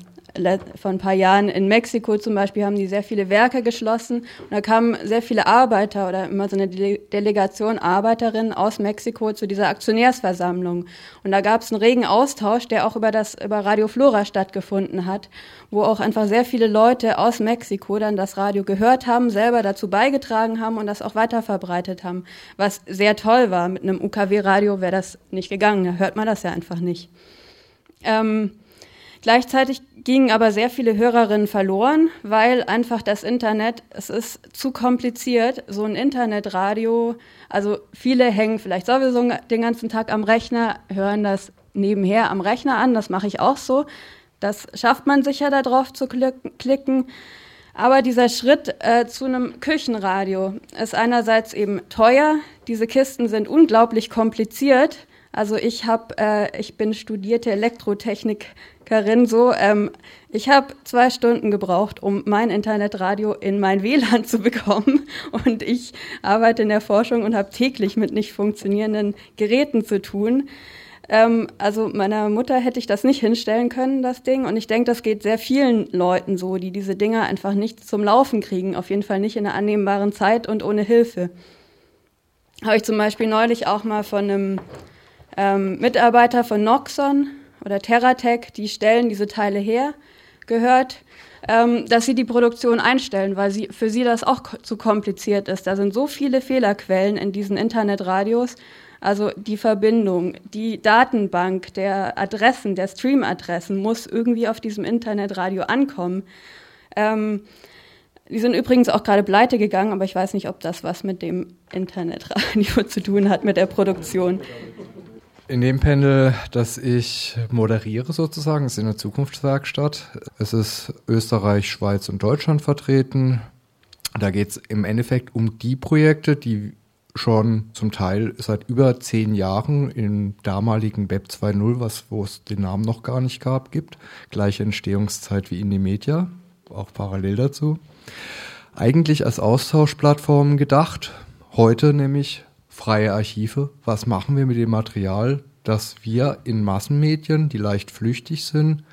vor ein paar Jahren in Mexiko zum Beispiel haben die sehr viele Werke geschlossen und da kamen sehr viele Arbeiter oder immer so eine Delegation Arbeiterinnen aus Mexiko zu dieser Aktionärsversammlung und da gab es einen regen Austausch, der auch über das über Radio Flora stattgefunden hat, wo auch einfach sehr viele Leute aus Mexiko dann das Radio gehört haben, selber dazu beigetragen haben und das auch weiter verbreitet haben, was sehr toll war. Mit einem UKW-Radio wäre das nicht gegangen, da hört man das ja einfach nicht. Ähm, Gleichzeitig gingen aber sehr viele Hörerinnen verloren, weil einfach das Internet, es ist zu kompliziert, so ein Internetradio, also viele hängen vielleicht sowieso den ganzen Tag am Rechner, hören das nebenher am Rechner an, das mache ich auch so. Das schafft man sicher darauf zu klicken. Aber dieser Schritt äh, zu einem Küchenradio ist einerseits eben teuer. Diese Kisten sind unglaublich kompliziert. Also ich habe, äh, ich bin studierte Elektrotechnikerin. So, ähm, ich habe zwei Stunden gebraucht, um mein Internetradio in mein WLAN zu bekommen. Und ich arbeite in der Forschung und habe täglich mit nicht funktionierenden Geräten zu tun. Ähm, also meiner Mutter hätte ich das nicht hinstellen können, das Ding. Und ich denke, das geht sehr vielen Leuten so, die diese Dinger einfach nicht zum Laufen kriegen. Auf jeden Fall nicht in einer annehmbaren Zeit und ohne Hilfe. Habe ich zum Beispiel neulich auch mal von einem ähm, Mitarbeiter von Noxon oder Terratec, die stellen diese Teile her, gehört, ähm, dass sie die Produktion einstellen, weil sie, für sie das auch zu kompliziert ist. Da sind so viele Fehlerquellen in diesen Internetradios. Also die Verbindung, die Datenbank der Adressen, der Streamadressen muss irgendwie auf diesem Internetradio ankommen. Ähm, die sind übrigens auch gerade pleite gegangen, aber ich weiß nicht, ob das was mit dem Internetradio zu tun hat, mit der Produktion. In dem Panel, das ich moderiere sozusagen, ist in der Zukunftswerkstatt. Es ist Österreich, Schweiz und Deutschland vertreten. Da geht es im Endeffekt um die Projekte, die schon zum Teil seit über zehn Jahren im damaligen Web 2.0, was wo es den Namen noch gar nicht gab, gibt. Gleiche Entstehungszeit wie Indie Media, auch parallel dazu. Eigentlich als Austauschplattform gedacht, heute nämlich freie Archive. Was machen wir mit dem Material, das wir in Massenmedien, die leicht flüchtig sind,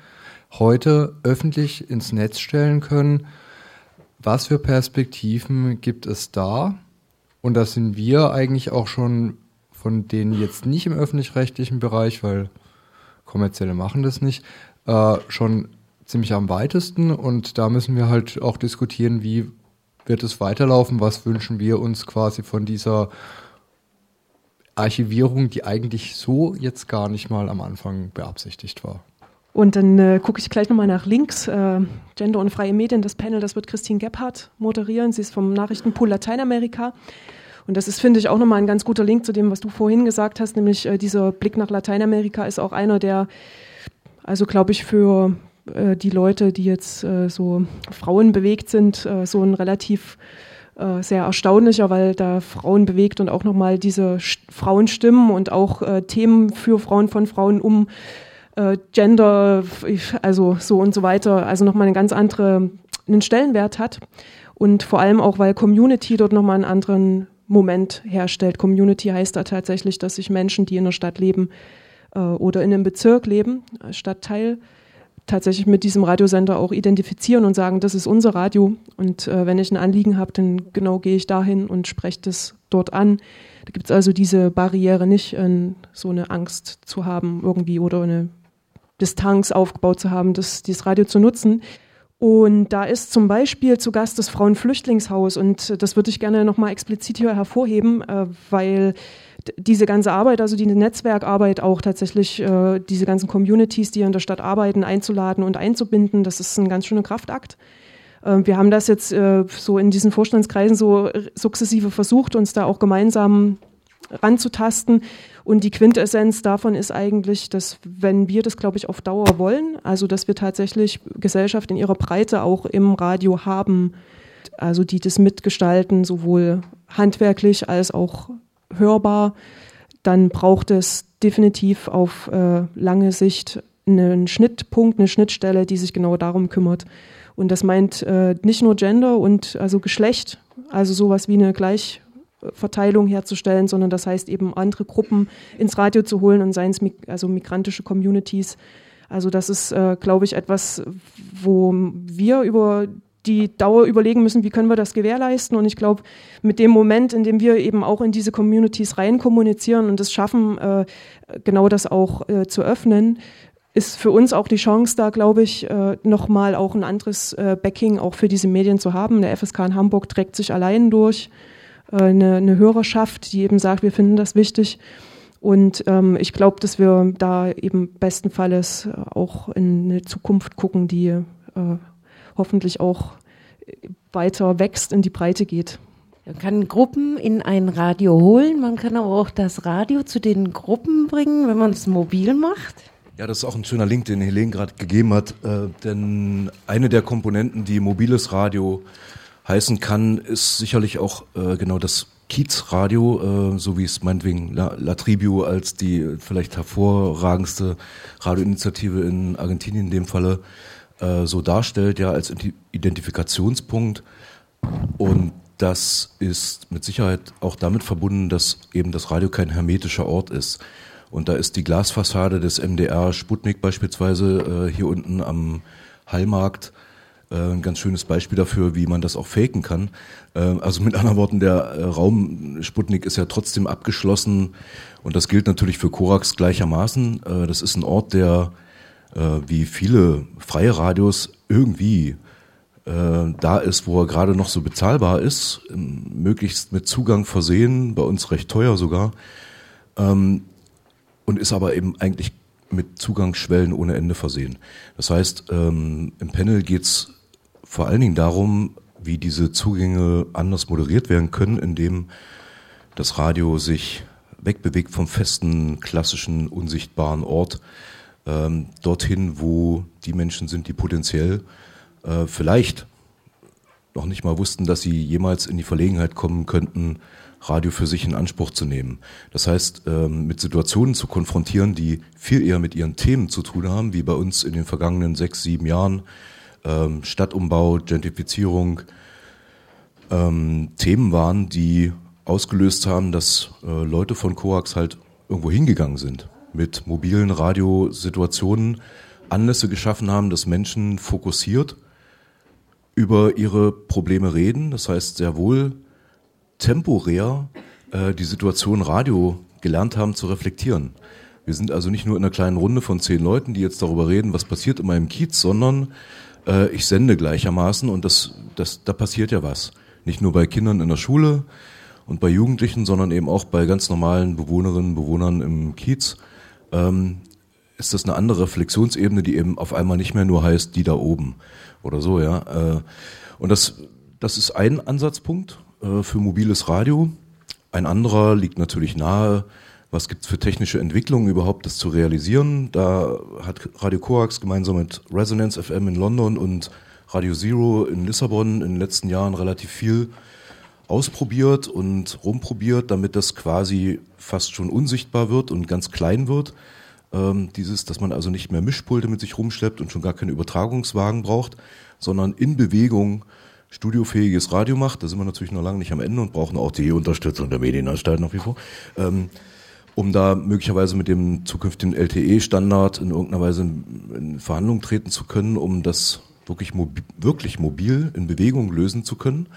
heute öffentlich ins Netz stellen können? Was für Perspektiven gibt es da? Und da sind wir eigentlich auch schon von denen jetzt nicht im öffentlich-rechtlichen Bereich, weil kommerzielle machen das nicht, äh, schon ziemlich am weitesten. Und da müssen wir halt auch diskutieren, wie wird es weiterlaufen, was wünschen wir uns quasi von dieser Archivierung, die eigentlich so jetzt gar nicht mal am Anfang beabsichtigt war. Und dann äh, gucke ich gleich nochmal nach links. Äh, Gender und freie Medien, das Panel, das wird Christine Gebhardt moderieren. Sie ist vom Nachrichtenpool Lateinamerika. Und das ist, finde ich, auch nochmal ein ganz guter Link zu dem, was du vorhin gesagt hast, nämlich äh, dieser Blick nach Lateinamerika ist auch einer, der, also glaube ich, für äh, die Leute, die jetzt äh, so Frauen bewegt sind, äh, so ein relativ sehr erstaunlicher, weil da Frauen bewegt und auch nochmal diese Frauenstimmen und auch Themen für Frauen von Frauen um äh, Gender, also so und so weiter, also nochmal einen ganz anderen Stellenwert hat. Und vor allem auch, weil Community dort nochmal einen anderen Moment herstellt. Community heißt da tatsächlich, dass sich Menschen, die in der Stadt leben äh, oder in einem Bezirk leben, Stadtteil, tatsächlich mit diesem Radiosender auch identifizieren und sagen, das ist unser Radio. Und äh, wenn ich ein Anliegen habe, dann genau gehe ich dahin und spreche das dort an. Da gibt es also diese Barriere nicht, äh, so eine Angst zu haben irgendwie oder eine Distanz aufgebaut zu haben, das, dieses Radio zu nutzen. Und da ist zum Beispiel zu Gast das Frauenflüchtlingshaus und das würde ich gerne nochmal explizit hier hervorheben, äh, weil diese ganze Arbeit, also die Netzwerkarbeit auch tatsächlich, äh, diese ganzen Communities, die in der Stadt arbeiten, einzuladen und einzubinden, das ist ein ganz schöner Kraftakt. Äh, wir haben das jetzt so in diesen Vorstandskreisen so sukzessive versucht, uns da auch gemeinsam ranzutasten. Und die Quintessenz davon ist eigentlich, dass wenn wir das, glaube ich, auf Dauer wollen, also dass wir tatsächlich Gesellschaft in ihrer Breite auch im Radio haben, also die das mitgestalten, sowohl handwerklich als auch hörbar, dann braucht es definitiv auf äh, lange Sicht einen Schnittpunkt, eine Schnittstelle, die sich genau darum kümmert. Und das meint äh, nicht nur Gender und also Geschlecht, also sowas wie eine gleich Verteilung herzustellen, sondern das heißt eben andere Gruppen ins Radio zu holen und seien es also migrantische Communities. Also das ist, äh, glaube ich, etwas, wo wir über die Dauer überlegen müssen, wie können wir das gewährleisten. Und ich glaube, mit dem Moment, in dem wir eben auch in diese Communities rein kommunizieren und es schaffen, äh, genau das auch äh, zu öffnen, ist für uns auch die Chance da, glaube ich, äh, nochmal auch ein anderes äh, Backing auch für diese Medien zu haben. Der FSK in Hamburg trägt sich allein durch. Äh, eine, eine Hörerschaft, die eben sagt, wir finden das wichtig. Und ähm, ich glaube, dass wir da eben bestenfalls auch in eine Zukunft gucken, die äh, hoffentlich auch weiter wächst, in die Breite geht. Man kann Gruppen in ein Radio holen, man kann aber auch das Radio zu den Gruppen bringen, wenn man es mobil macht. Ja, das ist auch ein schöner Link, den Helene gerade gegeben hat, äh, denn eine der Komponenten, die mobiles Radio heißen kann, ist sicherlich auch äh, genau das Kiezradio, äh, so wie es meinetwegen La, La Tribu als die vielleicht hervorragendste Radioinitiative in Argentinien in dem Falle äh, so darstellt, ja, als Identifikationspunkt. Und das ist mit Sicherheit auch damit verbunden, dass eben das Radio kein hermetischer Ort ist. Und da ist die Glasfassade des MDR Sputnik beispielsweise äh, hier unten am Hallmarkt äh, ein ganz schönes Beispiel dafür, wie man das auch faken kann. Äh, also mit anderen Worten, der äh, Raum Sputnik ist ja trotzdem abgeschlossen und das gilt natürlich für Korax gleichermaßen. Das ist ein Ort, der wie viele freie Radios irgendwie da ist, wo er gerade noch so bezahlbar ist, möglichst mit Zugang versehen, bei uns recht teuer sogar, ähm, und ist aber eben eigentlich mit Zugangsschwellen ohne Ende versehen. Das heißt, ähm, im Panel geht's vor allen Dingen darum, wie diese Zugänge anders moderiert werden können, indem das Radio sich wegbewegt vom festen, klassischen, unsichtbaren Ort ähm, dorthin, wo die Menschen sind, die potenziell äh, vielleicht noch nicht mal wussten, dass sie jemals in die Verlegenheit kommen könnten, Radio für sich in Anspruch zu nehmen. Das heißt, ähm, mit Situationen zu konfrontieren, die viel eher mit ihren Themen zu tun haben, wie bei uns in den vergangenen sechs, sieben Jahren, ähm, Stadtumbau, Gentrifizierung, ähm, Themen waren, die ausgelöst haben, dass äh, Leute von Coax halt irgendwo hingegangen sind, mit mobilen Radiosituationen Anlässe geschaffen haben, dass Menschen fokussiert über ihre Probleme reden. Das heißt, sehr wohl temporär äh, die Situation Radio gelernt haben zu reflektieren. Wir sind also nicht nur in einer kleinen Runde von zehn Leuten, die jetzt darüber reden, was passiert in meinem Kiez, sondern äh, ich sende gleichermaßen und das, das, da passiert ja was. Nicht nur bei Kindern in der Schule und bei Jugendlichen, sondern eben auch bei ganz normalen Bewohnerinnen und Bewohnern im Kiez. Ähm, ist das eine andere Reflexionsebene, die eben auf einmal nicht mehr nur heißt, die da oben oder so, ja. Äh, und das, das ist ein Ansatzpunkt äh, für mobiles Radio. Ein anderer liegt natürlich nahe, was gibt es für technische Entwicklungen überhaupt, das zu realisieren. Da hat Radio Coax gemeinsam mit Resonance FM in London und Radio Zero in Lissabon in den letzten Jahren relativ viel ausprobiert und rumprobiert, damit das quasi fast schon unsichtbar wird und ganz klein wird. Ähm, dieses, dass man also nicht mehr Mischpulte mit sich rumschleppt und schon gar keine Übertragungswagen braucht, sondern in Bewegung studiofähiges Radio macht. Da sind wir natürlich noch lange nicht am Ende und brauchen auch die Unterstützung der Medienanstalt nach wie vor. Ähm, um da möglicherweise mit dem zukünftigen LTE-Standard in irgendeiner Weise in, in Verhandlungen treten zu können, um das wirklich, mobil, wirklich mobil in Bewegung lösen zu können.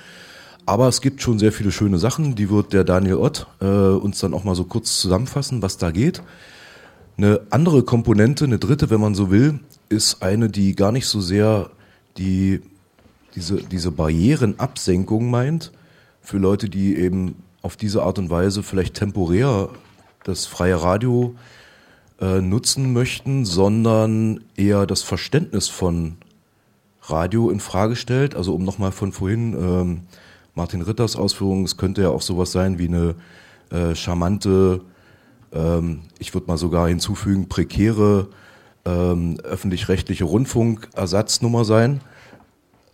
Aber es gibt schon sehr viele schöne Sachen, die wird der Daniel Ott äh, uns dann auch mal so kurz zusammenfassen, was da geht. Eine andere Komponente, eine dritte, wenn man so will, ist eine, die gar nicht so sehr die, diese, diese Barrierenabsenkung meint, für Leute, die eben auf diese Art und Weise vielleicht temporär das freie Radio äh, nutzen möchten, sondern eher das Verständnis von Radio in Frage stellt. Also um nochmal von vorhin ähm, Martin Ritters Ausführungen, es könnte ja auch sowas sein wie eine äh, charmante, ähm, ich würde mal sogar hinzufügen, prekäre ähm, öffentlich-rechtliche Rundfunkersatznummer sein,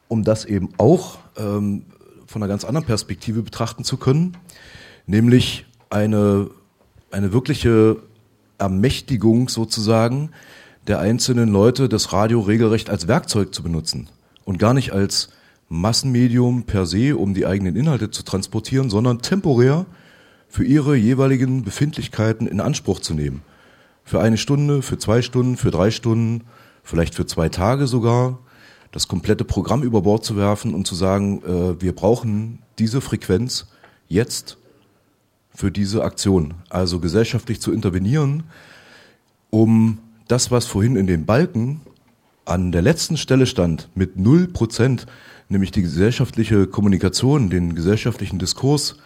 um das eben auch ähm, von einer ganz anderen Perspektive betrachten zu können, nämlich eine, eine wirkliche Ermächtigung sozusagen der einzelnen Leute, das Radio regelrecht als Werkzeug zu benutzen und gar nicht als Massenmedium per se, um die eigenen Inhalte zu transportieren, sondern temporär für ihre jeweiligen Befindlichkeiten in Anspruch zu nehmen. Für eine Stunde, für zwei Stunden, für drei Stunden, vielleicht für zwei Tage sogar, das komplette Programm über Bord zu werfen und zu sagen, äh, wir brauchen diese Frequenz jetzt für diese Aktion. Also gesellschaftlich zu intervenieren, um das, was vorhin in den Balken an der letzten Stelle stand, mit null Prozent, nämlich die gesellschaftliche Kommunikation, den gesellschaftlichen Diskurs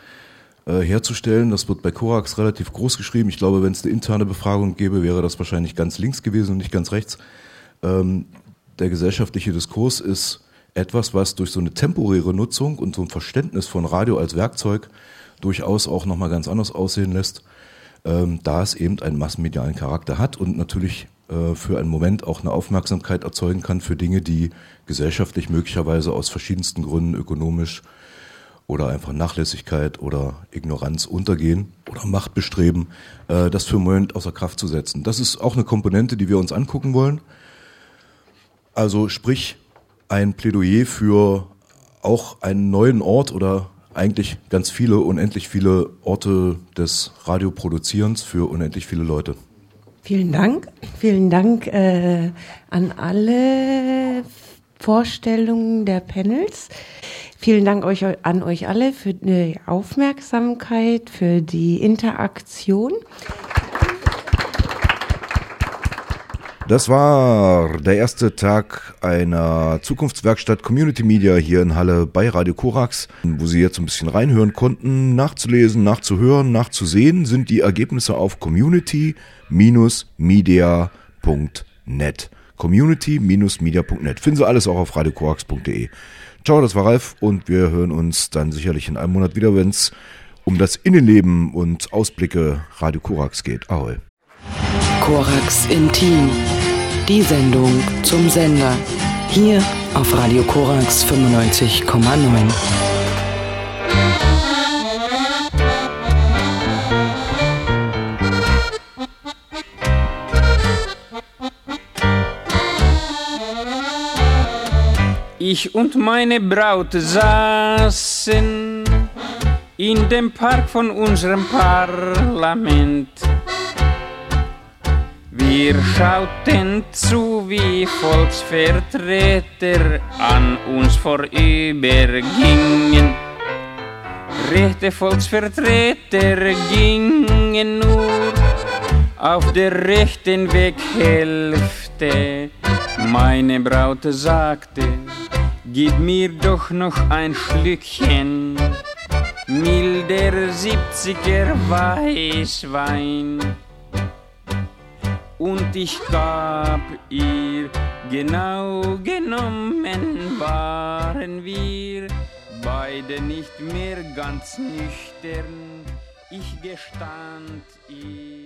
äh, herzustellen. Das wird bei Korax relativ groß geschrieben. Ich glaube, wenn es eine interne Befragung gäbe, wäre das wahrscheinlich ganz links gewesen und nicht ganz rechts. Ähm, der gesellschaftliche Diskurs ist etwas, was durch so eine temporäre Nutzung und so ein Verständnis von Radio als Werkzeug durchaus auch nochmal ganz anders aussehen lässt, ähm, da es eben einen massenmedialen Charakter hat und natürlich äh, für einen Moment auch eine Aufmerksamkeit erzeugen kann für Dinge, die gesellschaftlich möglicherweise aus verschiedensten Gründen ökonomisch oder einfach Nachlässigkeit oder Ignoranz untergehen oder Machtbestreben, äh, das für einen Moment außer Kraft zu setzen. Das ist auch eine Komponente, die wir uns angucken wollen. Also sprich ein Plädoyer für auch einen neuen Ort oder eigentlich ganz viele, unendlich viele Orte des Radioproduzierens für unendlich viele Leute. Vielen Dank. Vielen Dank äh, an alle Vorstellungen der Panels. Vielen Dank euch, an euch alle für die Aufmerksamkeit, für die Interaktion. Das war der erste Tag einer Zukunftswerkstatt Community Media hier in Halle bei Radio Korax, wo Sie jetzt ein bisschen reinhören konnten. Nachzulesen, nachzuhören, nachzusehen sind die Ergebnisse auf community-media.net. Community-media.net. Finden Sie alles auch auf radiokorax.de. Ciao, das war Ralf und wir hören uns dann sicherlich in einem Monat wieder, wenn es um das Innenleben und Ausblicke Radio Korax geht. Ahoi. Korax Intim. Die Sendung zum Sender. Hier auf Radio Korax 95,9. Ich und meine Braut saßen in dem Park von unserem Parlament. Wir schauten zu, wie Volksvertreter an uns vorübergingen. Rechte Volksvertreter gingen nur auf der rechten Weghälfte. Meine Braut sagte, gib mir doch noch ein Schlückchen milder 70er Weißwein. Und ich gab ihr, genau genommen waren wir beide nicht mehr ganz nüchtern. Ich gestand ihr.